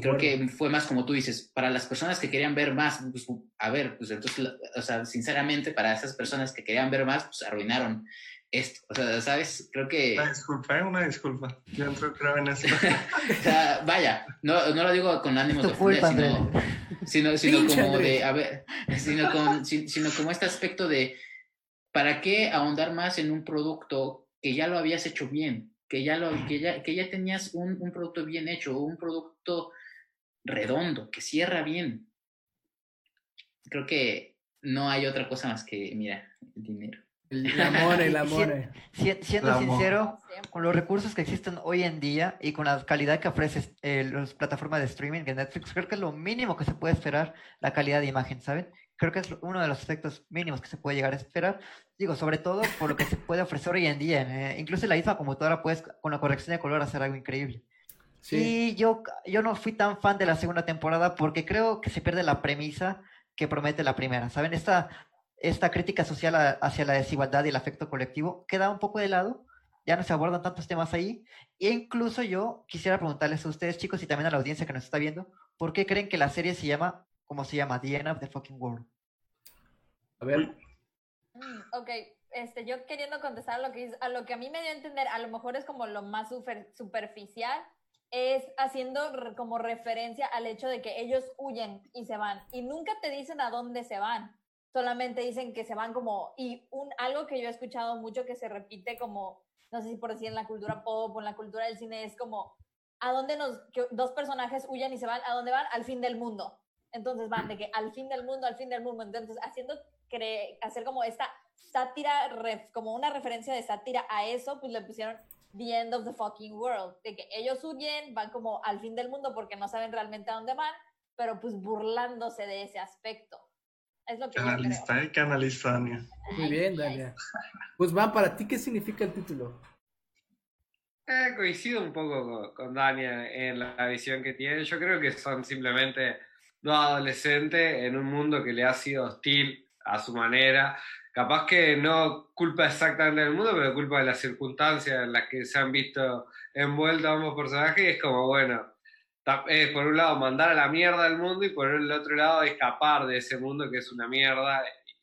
Creo que fue más como tú dices, para las personas que querían ver más, pues, a ver, pues entonces, o sea, sinceramente, para esas personas que querían ver más, pues arruinaron esto. O sea, ¿sabes? Creo que... Una disculpa, ¿eh? una disculpa. Yo entro, creo en eso. [LAUGHS] o sea, vaya, no, no lo digo con ánimos de ofender, sino, sino, sino como de, a ver, sino, con, sino como este aspecto de, ¿para qué ahondar más en un producto que ya lo habías hecho bien? Que ya, lo, que ya, que ya tenías un, un producto bien hecho, un producto redondo, que cierra bien. Creo que no hay otra cosa más que, mira, el dinero. El [LAUGHS] amor, el amor. siendo sincero, con los recursos que existen hoy en día y con la calidad que ofrece eh, las plataformas de streaming de Netflix, creo que es lo mínimo que se puede esperar la calidad de imagen, ¿saben? creo que es uno de los efectos mínimos que se puede llegar a esperar. Digo, sobre todo por lo que se puede ofrecer hoy en día. ¿eh? incluso la misma computadora puedes, con la corrección de color, hacer algo increíble. Sí. Y yo, yo no fui tan fan de la segunda temporada porque creo que se pierde la premisa que promete la primera. ¿Saben? Esta, esta crítica social hacia la desigualdad y el afecto colectivo queda un poco de lado. Ya no se abordan tantos temas ahí. E incluso yo quisiera preguntarles a ustedes, chicos, y también a la audiencia que nos está viendo, ¿por qué creen que la serie se llama ¿cómo se llama? The End of the Fucking World. A ver. Mm, ok, este, yo queriendo contestar a lo, que, a lo que a mí me dio a entender, a lo mejor es como lo más superficial, es haciendo como referencia al hecho de que ellos huyen y se van. Y nunca te dicen a dónde se van. Solamente dicen que se van como... Y un, algo que yo he escuchado mucho que se repite como, no sé si por decir en la cultura pop o en la cultura del cine, es como, ¿a dónde nos... que dos personajes huyen y se van? ¿A dónde van? Al fin del mundo. Entonces van de que al fin del mundo, al fin del mundo. Entonces, haciendo hacer como esta sátira, como una referencia de sátira a eso, pues le pusieron The End of the Fucking World. De que ellos huyen, van como al fin del mundo porque no saben realmente a dónde van, pero pues burlándose de ese aspecto. Es lo que analista, ¿eh? ¿Qué analista, Dania? Muy bien, Dania. Pues van, para ti, ¿qué significa el título? Eh, coincido un poco con, con Dania en la visión que tiene. Yo creo que son simplemente dos adolescentes en un mundo que le ha sido hostil a su manera. Capaz que no culpa exactamente del mundo, pero culpa de las circunstancias en las que se han visto envueltos ambos personajes. Y es como, bueno, es por un lado mandar a la mierda al mundo y por el otro lado escapar de ese mundo que es una mierda.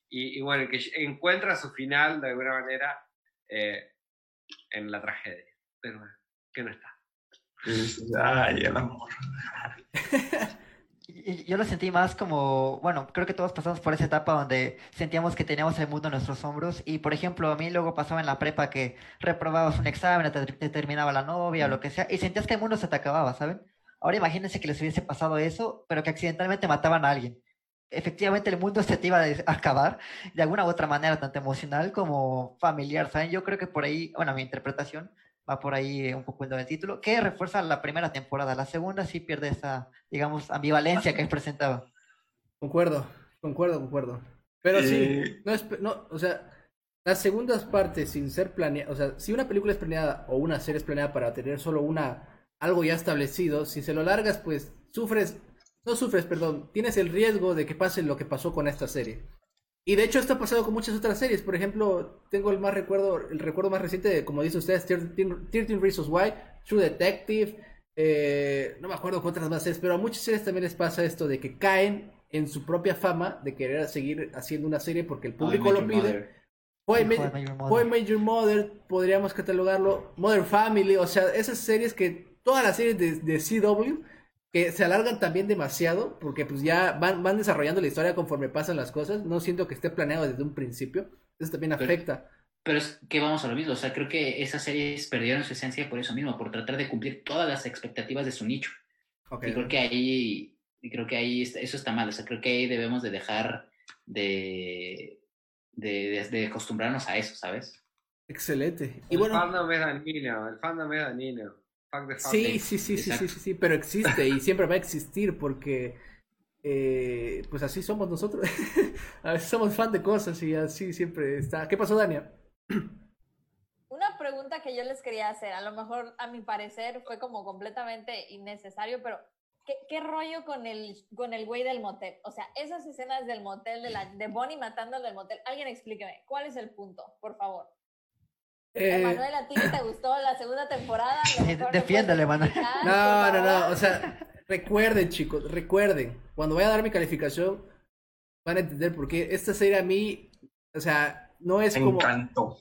Y, bueno, que encuentra su final de alguna manera eh, en la tragedia. Pero bueno, que no está. Ay, el amor. [LAUGHS] yo lo sentí más como, bueno, creo que todos pasamos por esa etapa donde sentíamos que teníamos el mundo en nuestros hombros y, por ejemplo, a mí luego pasaba en la prepa que reprobabas un examen, te, terminaba la novia o lo que sea y sentías que el mundo se te acababa, ¿saben? Ahora imagínense que les hubiese pasado eso, pero que accidentalmente mataban a alguien. Efectivamente el mundo se te iba a [LAUGHS] acabar de alguna u otra manera, tanto emocional como familiar, ¿saben? Yo creo que por ahí, bueno, mi interpretación va por ahí un poco el título, que refuerza la primera temporada. La segunda sí pierde esa, digamos, ambivalencia que presentaba. Concuerdo, concuerdo, concuerdo. Pero sí, eh, no es, no, o sea, las segundas partes sin ser planeadas, o sea, si una película es planeada o una serie es planeada para tener solo una, algo ya establecido, si se lo largas, pues sufres, no sufres, perdón, tienes el riesgo de que pase lo que pasó con esta serie. Y de hecho esto ha pasado con muchas otras series. Por ejemplo, tengo el más recuerdo, el recuerdo más reciente, de, como dice ustedes, 13 Reasons Why, True Detective, eh, no me acuerdo cuántas más es, pero a muchas series también les pasa esto de que caen en su propia fama de querer seguir haciendo una serie porque el público lo pide. Fue Major, Mother, podríamos catalogarlo, Mother Family, o sea, esas series que, todas las series de, de CW, que se alargan también demasiado, porque pues ya van, van desarrollando la historia conforme pasan las cosas. No siento que esté planeado desde un principio. Eso también afecta. Pero es que vamos a lo mismo. O sea, creo que esas series perdieron su esencia por eso mismo, por tratar de cumplir todas las expectativas de su nicho. Y creo que ahí, y creo que ahí eso está mal. O sea, creo que ahí debemos de dejar de, de, de, acostumbrarnos a eso, ¿sabes? Excelente. Y el bueno, fandom es dañino, el fandom es dañino. Sí, sí, sí, sí, sí, sí, pero existe y siempre va a existir porque eh, pues así somos nosotros. [LAUGHS] a veces somos fan de cosas y así siempre está. ¿Qué pasó, Dania? [CLEARS THROAT] Una pregunta que yo les quería hacer, a lo mejor a mi parecer fue como completamente innecesario, pero ¿qué, qué rollo con el, con el güey del motel? O sea, esas escenas del motel, de, la, de Bonnie matando del motel, alguien explíqueme, ¿cuál es el punto, por favor? Eh, Emanuel, ¿a ti te gustó la segunda temporada? Defiéndale, Emanuel. No, no, no, o sea, recuerden, chicos, recuerden, cuando voy a dar mi calificación, van a entender por qué esta serie a mí, o sea, no es como...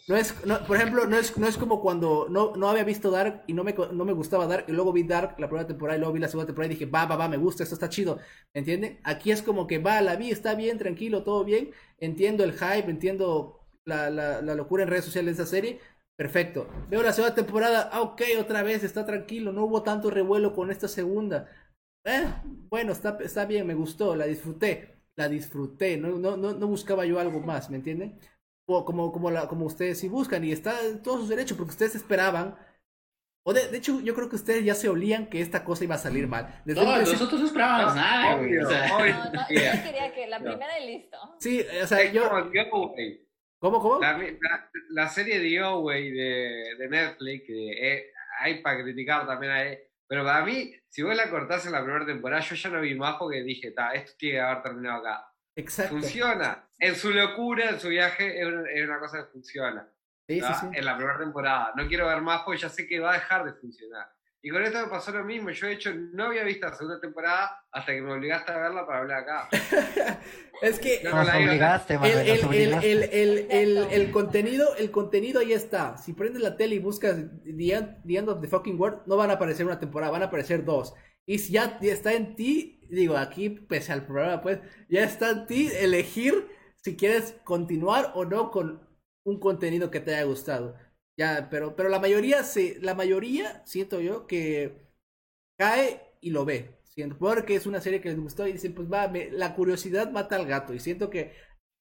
No es, por ejemplo, no es, no es como cuando no, no había visto Dark y no me, no me gustaba Dark, y luego vi Dark la primera temporada y luego vi la segunda temporada y dije, va, va, va, me gusta, esto está chido, ¿me entienden? Aquí es como que va, la vi, está bien, tranquilo, todo bien, entiendo el hype, entiendo la, la, la locura en redes sociales de esa serie, Perfecto. Veo la segunda temporada. Ah, ok, otra vez, está tranquilo. No hubo tanto revuelo con esta segunda. Eh, bueno, está, está bien, me gustó, la disfruté. La disfruté. No, no, no, no buscaba yo algo más, ¿me entienden? O como, como, la, como ustedes sí buscan y está en todos sus derechos porque ustedes esperaban O de, de, hecho, yo creo que ustedes ya se olían que esta cosa iba a salir mal. Desde no, nosotros no esperábamos nada, güey. O sea, no, no, yo [LAUGHS] quería que la primera y listo. Sí, o sea, yo... ¿Cómo, cómo? La, la, la serie de güey, de, de Netflix, que eh, hay para criticar también ahí. Pero para mí, si vos la cortás en la primera temporada, yo ya no vi más porque dije, ta, esto tiene que haber terminado acá. Exacto. Funciona. En su locura, en su viaje, es una, es una cosa que funciona. Sí, sí, sí. En la primera temporada. No quiero ver más porque ya sé que va a dejar de funcionar. Y con esto me pasó lo mismo. Yo, de hecho, no había visto la segunda temporada hasta que me obligaste a verla para hablar acá. [LAUGHS] es que. No, nos obligaste, el, el, el, el, el, contenido, el contenido ahí está. Si prendes la tele y buscas The End, of the Fucking World, no van a aparecer una temporada, van a aparecer dos. Y si ya está en ti, digo, aquí, pese al programa, pues, ya está en ti elegir si quieres continuar o no con un contenido que te haya gustado. Ya, pero, pero la mayoría se, la mayoría siento yo que cae y lo ve. Siento, porque es una serie que les gustó y dicen, pues va, la curiosidad mata al gato. Y siento que,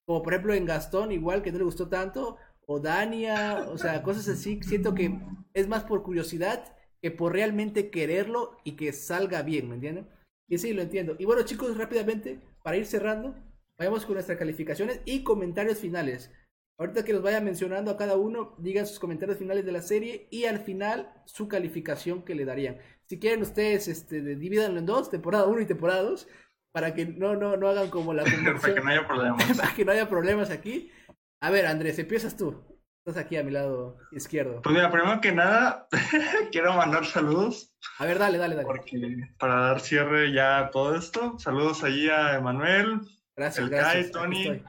como por ejemplo en Gastón, igual que no le gustó tanto, o Dania, o sea, cosas así, siento que es más por curiosidad que por realmente quererlo y que salga bien, ¿me entienden? Y sí, lo entiendo. Y bueno, chicos, rápidamente, para ir cerrando, vayamos con nuestras calificaciones y comentarios finales. Ahorita que los vaya mencionando a cada uno, digan sus comentarios finales de la serie y al final su calificación que le darían. Si quieren ustedes, este, divídanlo en dos, temporada 1 y temporada 2, para que no, no, no hagan como la conversión. [LAUGHS] para que no haya problemas. [LAUGHS] para que no haya problemas aquí. A ver, Andrés, empiezas tú. Estás aquí a mi lado izquierdo. Pues mira, primero que nada, [LAUGHS] quiero mandar saludos. A ver, dale, dale, dale. Porque para dar cierre ya a todo esto, saludos allí a Emanuel, gracias, el gracias, Kai, Tony,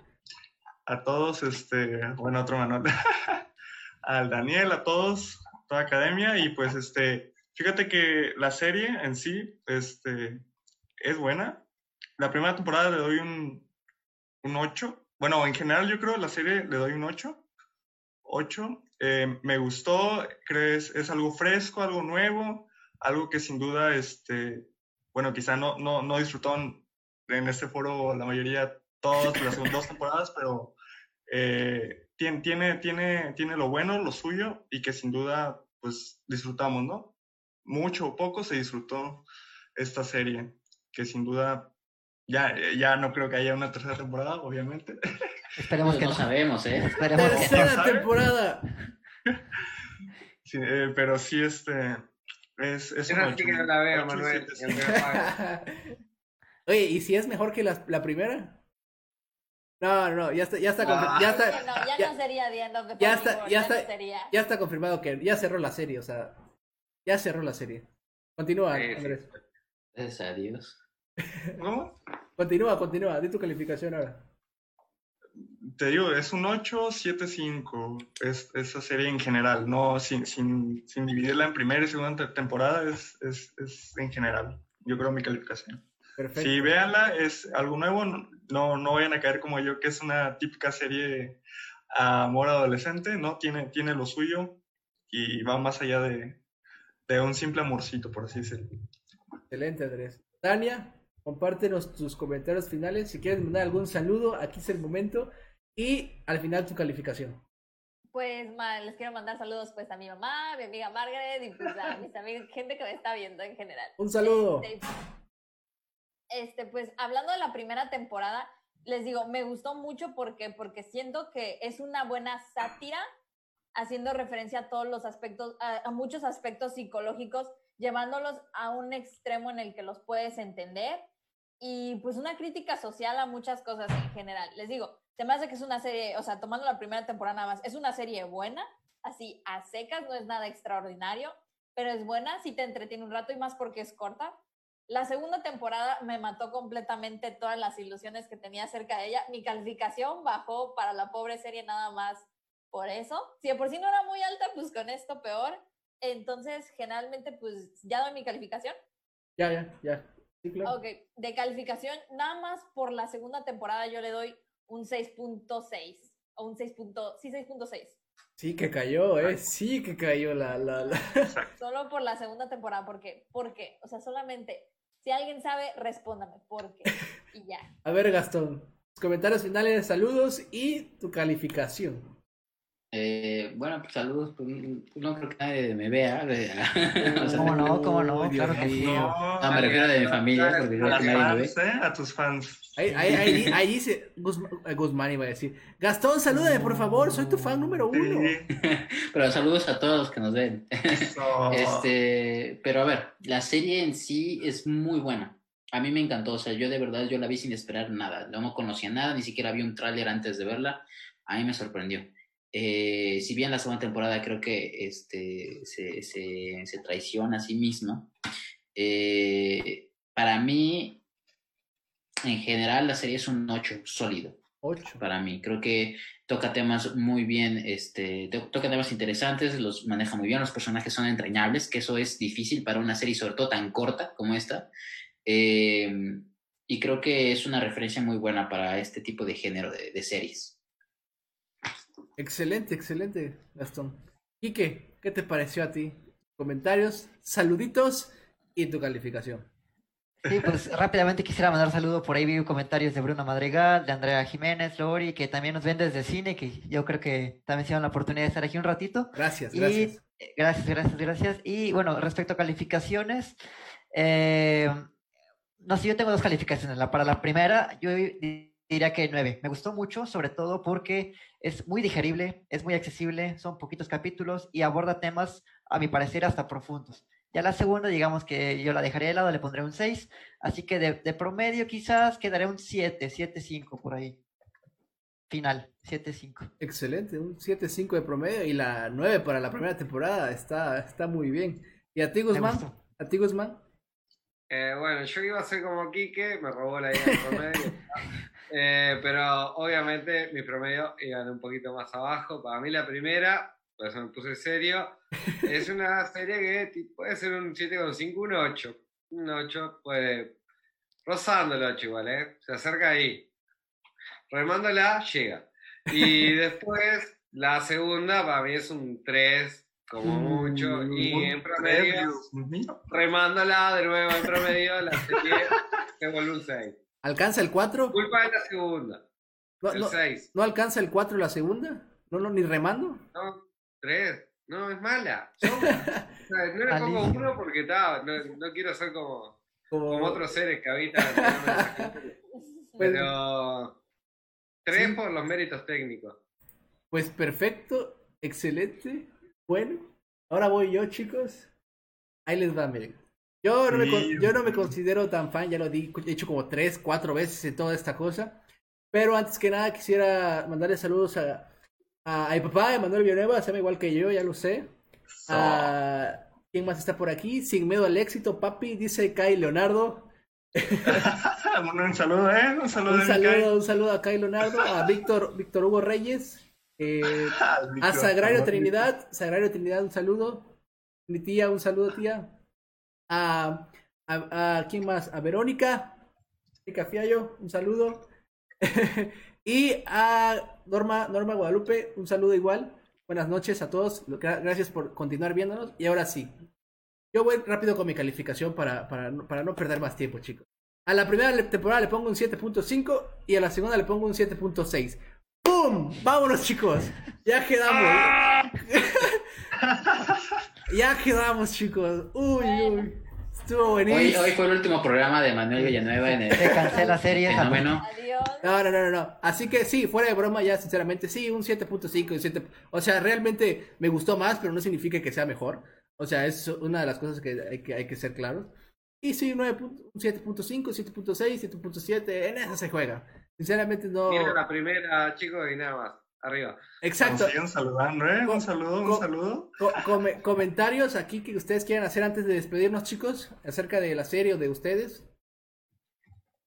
a todos, este, bueno, otro Manuel, [LAUGHS] al Daniel, a todos, toda academia, y pues este, fíjate que la serie en sí, este, es buena. La primera temporada le doy un, un 8. Bueno, en general yo creo la serie le doy un 8. 8. Eh, me gustó, crees, es algo fresco, algo nuevo, algo que sin duda, este, bueno, quizá no, no, no disfrutaron en este foro la mayoría todas las [COUGHS] dos temporadas, pero eh, tiene, tiene, tiene, tiene lo bueno, lo suyo, y que sin duda, pues disfrutamos, ¿no? Mucho o poco se disfrutó esta serie, que sin duda ya, ya no creo que haya una tercera temporada, obviamente. [LAUGHS] Esperemos que no, sabemos, ¿eh? Esperemos tercera temporada. [LAUGHS] Sí, eh, pero sí, este. Es, es Yo no que no la veo, Manuel. [LAUGHS] Oye, ¿y si es mejor que la, la primera? No, no, ya está, ya está, ah. ya está, no, ya, no sería the ya está, ya está, sería. ya está confirmado que ya cerró la serie, o sea, ya cerró la serie. Continúa. Andrés. Gracias a Dios. [LAUGHS] ¿Cómo? Continúa, continúa, di tu calificación ahora. Te digo, es un 8, 7, 5. Es, esa serie en general, no sin, sin, sin dividirla en primera y segunda te- temporada, es, es, es en general. Yo creo mi calificación. Perfecto. Sí, véanla, es algo nuevo, no, no vayan a caer como yo, que es una típica serie amor adolescente, ¿no? Tiene, tiene lo suyo y va más allá de, de un simple amorcito, por así decirlo. Excelente, Andrés. Tania, compártenos tus comentarios finales. Si quieres mandar algún saludo, aquí es el momento. Y al final tu calificación. Pues ma, les quiero mandar saludos pues a mi mamá, a mi amiga Margaret y pues a mis amigos, gente que me está viendo en general. Un saludo. Este, este, pues hablando de la primera temporada, les digo, me gustó mucho porque, porque siento que es una buena sátira, haciendo referencia a todos los aspectos, a, muchos aspectos psicológicos, llevándolos a un extremo en el que los puedes entender y pues una crítica social a muchas cosas en general. Les digo, se hace que es una serie, o sea, tomando la primera temporada más, es una serie buena, así a secas, no es nada extraordinario, pero es buena, sí te entretiene un rato y más porque es corta. La segunda temporada me mató completamente todas las ilusiones que tenía acerca de ella. Mi calificación bajó para la pobre serie nada más por eso. Si de por sí no era muy alta, pues con esto peor. Entonces, generalmente, pues ya doy mi calificación. Ya, ya, ya. Sí, claro. Ok, de calificación, nada más por la segunda temporada yo le doy un 6.6 o un 6. Sí, 6.6. Sí que cayó, eh. Sí que cayó la, la, la. Solo por la segunda temporada, porque, ¿por qué? O sea, solamente, si alguien sabe, respóndame, ¿por qué? [LAUGHS] Y ya. A ver, Gastón. Comentarios finales, saludos y tu calificación. Eh, bueno, pues saludos. Pues, no creo que nadie me vea. [LAUGHS] ¿Cómo no? ¿Cómo no? claro que sí. No, me refiero a de mi familia, porque creo que nadie me ve. ¿eh? A tus fans. Ahí, ahí, ahí, dice eh, Guzmán, iba a decir. Gastón, salúdame, por favor, soy tu fan número uno. [LAUGHS] pero saludos a todos los que nos ven. [LAUGHS] este, pero a ver, la serie en sí es muy buena. A mí me encantó, o sea, yo de verdad yo la vi sin esperar nada. No conocía nada, ni siquiera vi un tráiler antes de verla. A mí me sorprendió. Eh, si bien la segunda temporada creo que este, se, se, traiciona a sí mismo, eh, para mí, en general, la serie es un 8 sólido. 8. Para mí, creo que toca temas muy bien, este, toca temas interesantes, los maneja muy bien, los personajes son entrañables, que eso es difícil para una serie, sobre todo tan corta como esta. Eh, y creo que es una referencia muy buena para este tipo de género de series. Excelente, excelente, Gastón. Quique, ¿qué te pareció a ti? Comentarios, saluditos y tu calificación. Sí, pues rápidamente quisiera mandar saludo. Por ahí vi comentarios de Bruno Madrigal, de Andrea Jiménez, Lori, que también nos ven desde cine, que yo creo que también se dan la oportunidad de estar aquí un ratito. Gracias, gracias. Gracias, gracias, gracias. Y bueno, respecto a calificaciones, eh, no sé, yo tengo dos calificaciones. La, para la primera, yo diría que nueve. Me gustó mucho, sobre todo porque es muy digerible, es muy accesible, son poquitos capítulos y aborda temas, a mi parecer, hasta profundos. Ya la segunda, digamos que yo la dejaría de lado, le pondré un 6, así que de, promedio quizás quedaré un 7, 7-5 por ahí. Final, 7-5. Excelente, un 7-5 de promedio y la 9 para la primera temporada está, está muy bien. ¿Y a ti, Guzmán? ¿A ti, Guzmán? Eh, bueno, yo iba a ser como Quique, me robó la idea de promedio. [LAUGHS] Eh, pero obviamente mi promedio iba un poquito más abajo. Para mí la primera, por eso me puse serio, [LAUGHS] es una serie que puede ser un 7,5, un 8. Un 8 puede... Rozando el 8 igual, ¿eh? Se acerca ahí. Remándola, llega. Y [LAUGHS] después, la segunda para mí es un 3, como mm, mucho. Y en promedio, remándola de nuevo en promedio, la serie se vuelve un 6. ¿Alcanza el 4? Culpa de la segunda. No, el 6. ¿No alcanza el 4 la segunda? ¿No, no, ni remando? No, 3. No, es mala. [LAUGHS] no le pongo 1 porque está, no, no, quiero ser como, como... otros seres que habitan. [LAUGHS] Pero 3 por los méritos técnicos. Pues perfecto, excelente, bueno. Ahora voy yo, chicos. Ahí les va, miren. Yo no, me, yo no me considero tan fan, ya lo he dicho como tres, cuatro veces en toda esta cosa. Pero antes que nada quisiera mandarle saludos a, a, mi papá, Emanuel Villanueva, se llama igual que yo, ya lo sé. A, ¿Quién más está por aquí? Sin miedo al éxito, papi, dice Kai Leonardo. [LAUGHS] un saludo, ¿eh? Un saludo, un saludo, un saludo a Kai Leonardo, a Víctor, Víctor Hugo Reyes, eh, [LAUGHS] a Sagrario Trinidad, Sagrario Trinidad, un saludo. Mi tía, un saludo, tía a, a, ¿quién más? A Verónica, Verónica Fiallo, un saludo. [LAUGHS] y a Norma, Norma Guadalupe, un saludo igual. Buenas noches a todos, gracias por continuar viéndonos. Y ahora sí, yo voy rápido con mi calificación para, para, para no perder más tiempo, chicos. A la primera temporada le pongo un 7.5 y a la segunda le pongo un 7.6. ¡Pum! ¡Vámonos, chicos! Ya quedamos. [LAUGHS] ya quedamos, chicos. Uy, uy. Estuvo buenísimo. Hoy, fue el último programa de Manuel Villanueva en el. Se cancela serie. Fenómeno. No, no, no, no. Así que sí, fuera de broma, ya sinceramente, sí, un 7.5, 7. O sea, realmente me gustó más, pero no significa que sea mejor. O sea, es una de las cosas que hay que, hay que ser claros. Y sí, un 7.5, 7.6, 7.7, en eso se juega. Sinceramente no. Mira la primera, chicos, y nada más. Arriba. Exacto. Siguen saludando, ¿eh? Un saludo, un saludo. comentarios aquí que ustedes quieran hacer antes de despedirnos, chicos, acerca de la serie o de ustedes.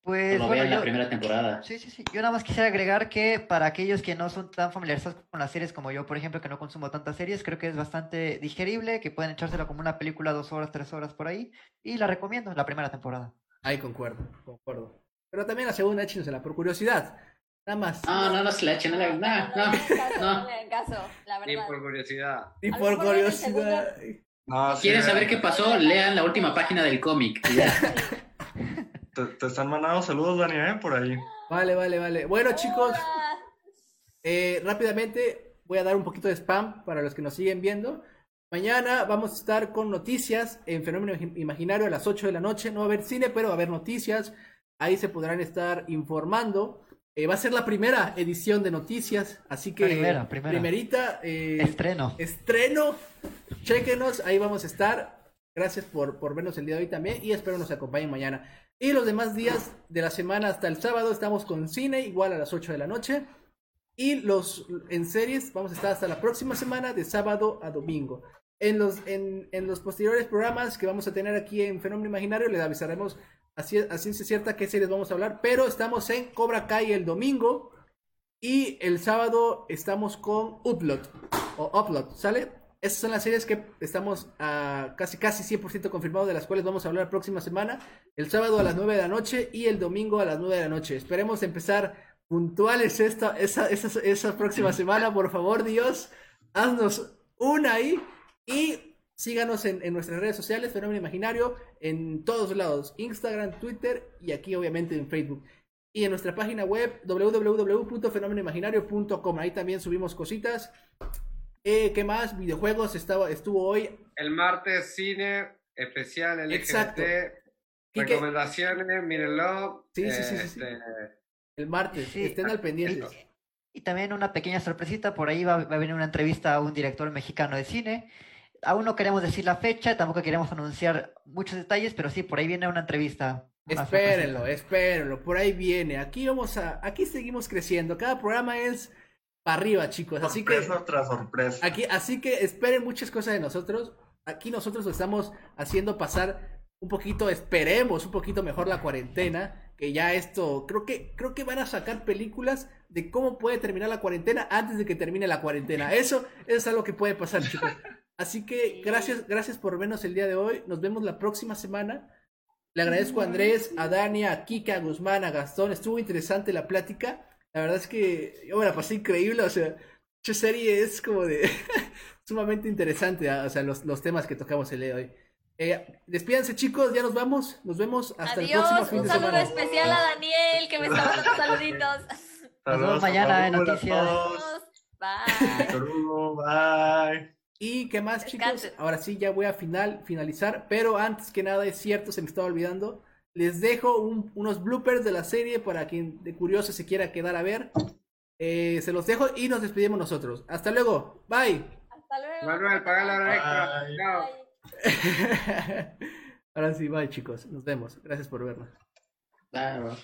Pues bueno, yo, la primera temporada. Sí, sí, sí. Yo nada más quisiera agregar que para aquellos que no son tan familiarizados con las series como yo, por ejemplo, que no consumo tantas series, creo que es bastante digerible, que pueden echárselo como una película dos horas, tres horas por ahí, y la recomiendo, la primera temporada. Ahí concuerdo, concuerdo. Pero también la segunda, échensela por curiosidad. Nada más. No, no, no se la echen, no le no, no, no, no, no. caso, la verdad. Ni por curiosidad. Ni por curiosidad. ¿Quieren saber qué pasó? Lean la última página del cómic. te, te, están mandando saludos, Dani, ¿eh? Por ahí. Vale, vale, vale. Bueno, chicos, eh, rápidamente, voy a dar un poquito de spam para los que nos siguen viendo. Mañana vamos a estar con noticias en Fenómeno Imaginario a las 8 de la noche. No va a haber cine, pero va a haber noticias. Ahí se podrán estar informando. Eh, va a ser la primera edición de noticias, así que primera, primera. primerita eh, estreno. Estreno. Chequenos, ahí vamos a estar. Gracias por, por vernos el día de hoy también y espero nos acompañen mañana. Y los demás días de la semana hasta el sábado estamos con cine, igual a las 8 de la noche. Y los en series vamos a estar hasta la próxima semana, de sábado a domingo. En los, en, en los posteriores programas que vamos a tener aquí en Fenómeno Imaginario, les avisaremos a, ciencia cierta qué series vamos a hablar. Pero estamos en Cobra Kai el domingo. Y el sábado estamos con Upload. O Upload, ¿sale? Esas son las series que estamos a casi casi 100% confirmados de las cuales vamos a hablar la próxima semana. El sábado a las 9 de la noche y el domingo a las 9 de la noche. Esperemos empezar puntuales esta, esa, esa, esa próxima [LAUGHS] semana. Por favor, Dios, haznos una ahí. Y síganos en, nuestras redes sociales, Fenómeno Imaginario, en todos lados, Instagram, Twitter y aquí obviamente en Facebook. Y en nuestra página web www.fenomenoimaginario.com. Ahí también subimos cositas. Eh, ¿Qué más? Videojuegos estaba, estuvo hoy. El martes cine especial LGBT. Exacto. Recomendaciones, mírenlo. Sí, sí, sí, este, El martes, estén al pendiente. Y, también una pequeña sorpresita, por ahí va, va a venir una entrevista a un director mexicano de cine aún no queremos decir la fecha, tampoco queremos anunciar muchos detalles, pero sí, por ahí viene una entrevista. espérenlo, espérenlo, por ahí viene. Aquí vamos a, aquí seguimos creciendo. Cada programa es para arriba, chicos. Así que otra sorpresa. Aquí, así que esperen muchas cosas de nosotros. Aquí nosotros lo estamos haciendo pasar un poquito, esperemos un poquito mejor la cuarentena. Que ya esto, creo que, creo que van a sacar películas de cómo puede terminar la cuarentena antes de que termine la cuarentena. Eso, eso es algo que puede pasar, chicos. Así que gracias, gracias por vernos el día de hoy. Nos vemos la próxima semana. Le agradezco a Andrés, a Dania, a Kika, a Guzmán, a Gastón. Estuvo interesante la plática. La verdad es que yo me la pasé increíble. O sea, esta serie es como de [LAUGHS] sumamente interesante. Ah, o sea, los, los, temas que tocamos el día de hoy. Eh, despídanse chicos, ya nos vamos. Nos vemos hasta el próximo fin de semana. Un saludo especial a Daniel que me está dando saluditos. Nos vemos mañana en Noticias. Bye. Bye. Y qué más, chicos. Ahora sí, ya voy a final, finalizar. Pero antes que nada, es cierto, se me estaba olvidando. Les dejo unos bloopers de la serie para quien de curioso se quiera quedar a ver. Eh, se los dejo y nos despedimos nosotros. Hasta luego. Bye. Hasta luego. Manuel, paga la hora extra. [LAUGHS] Ahora sí, bye, chicos. Nos vemos. Gracias por vernos. Bye,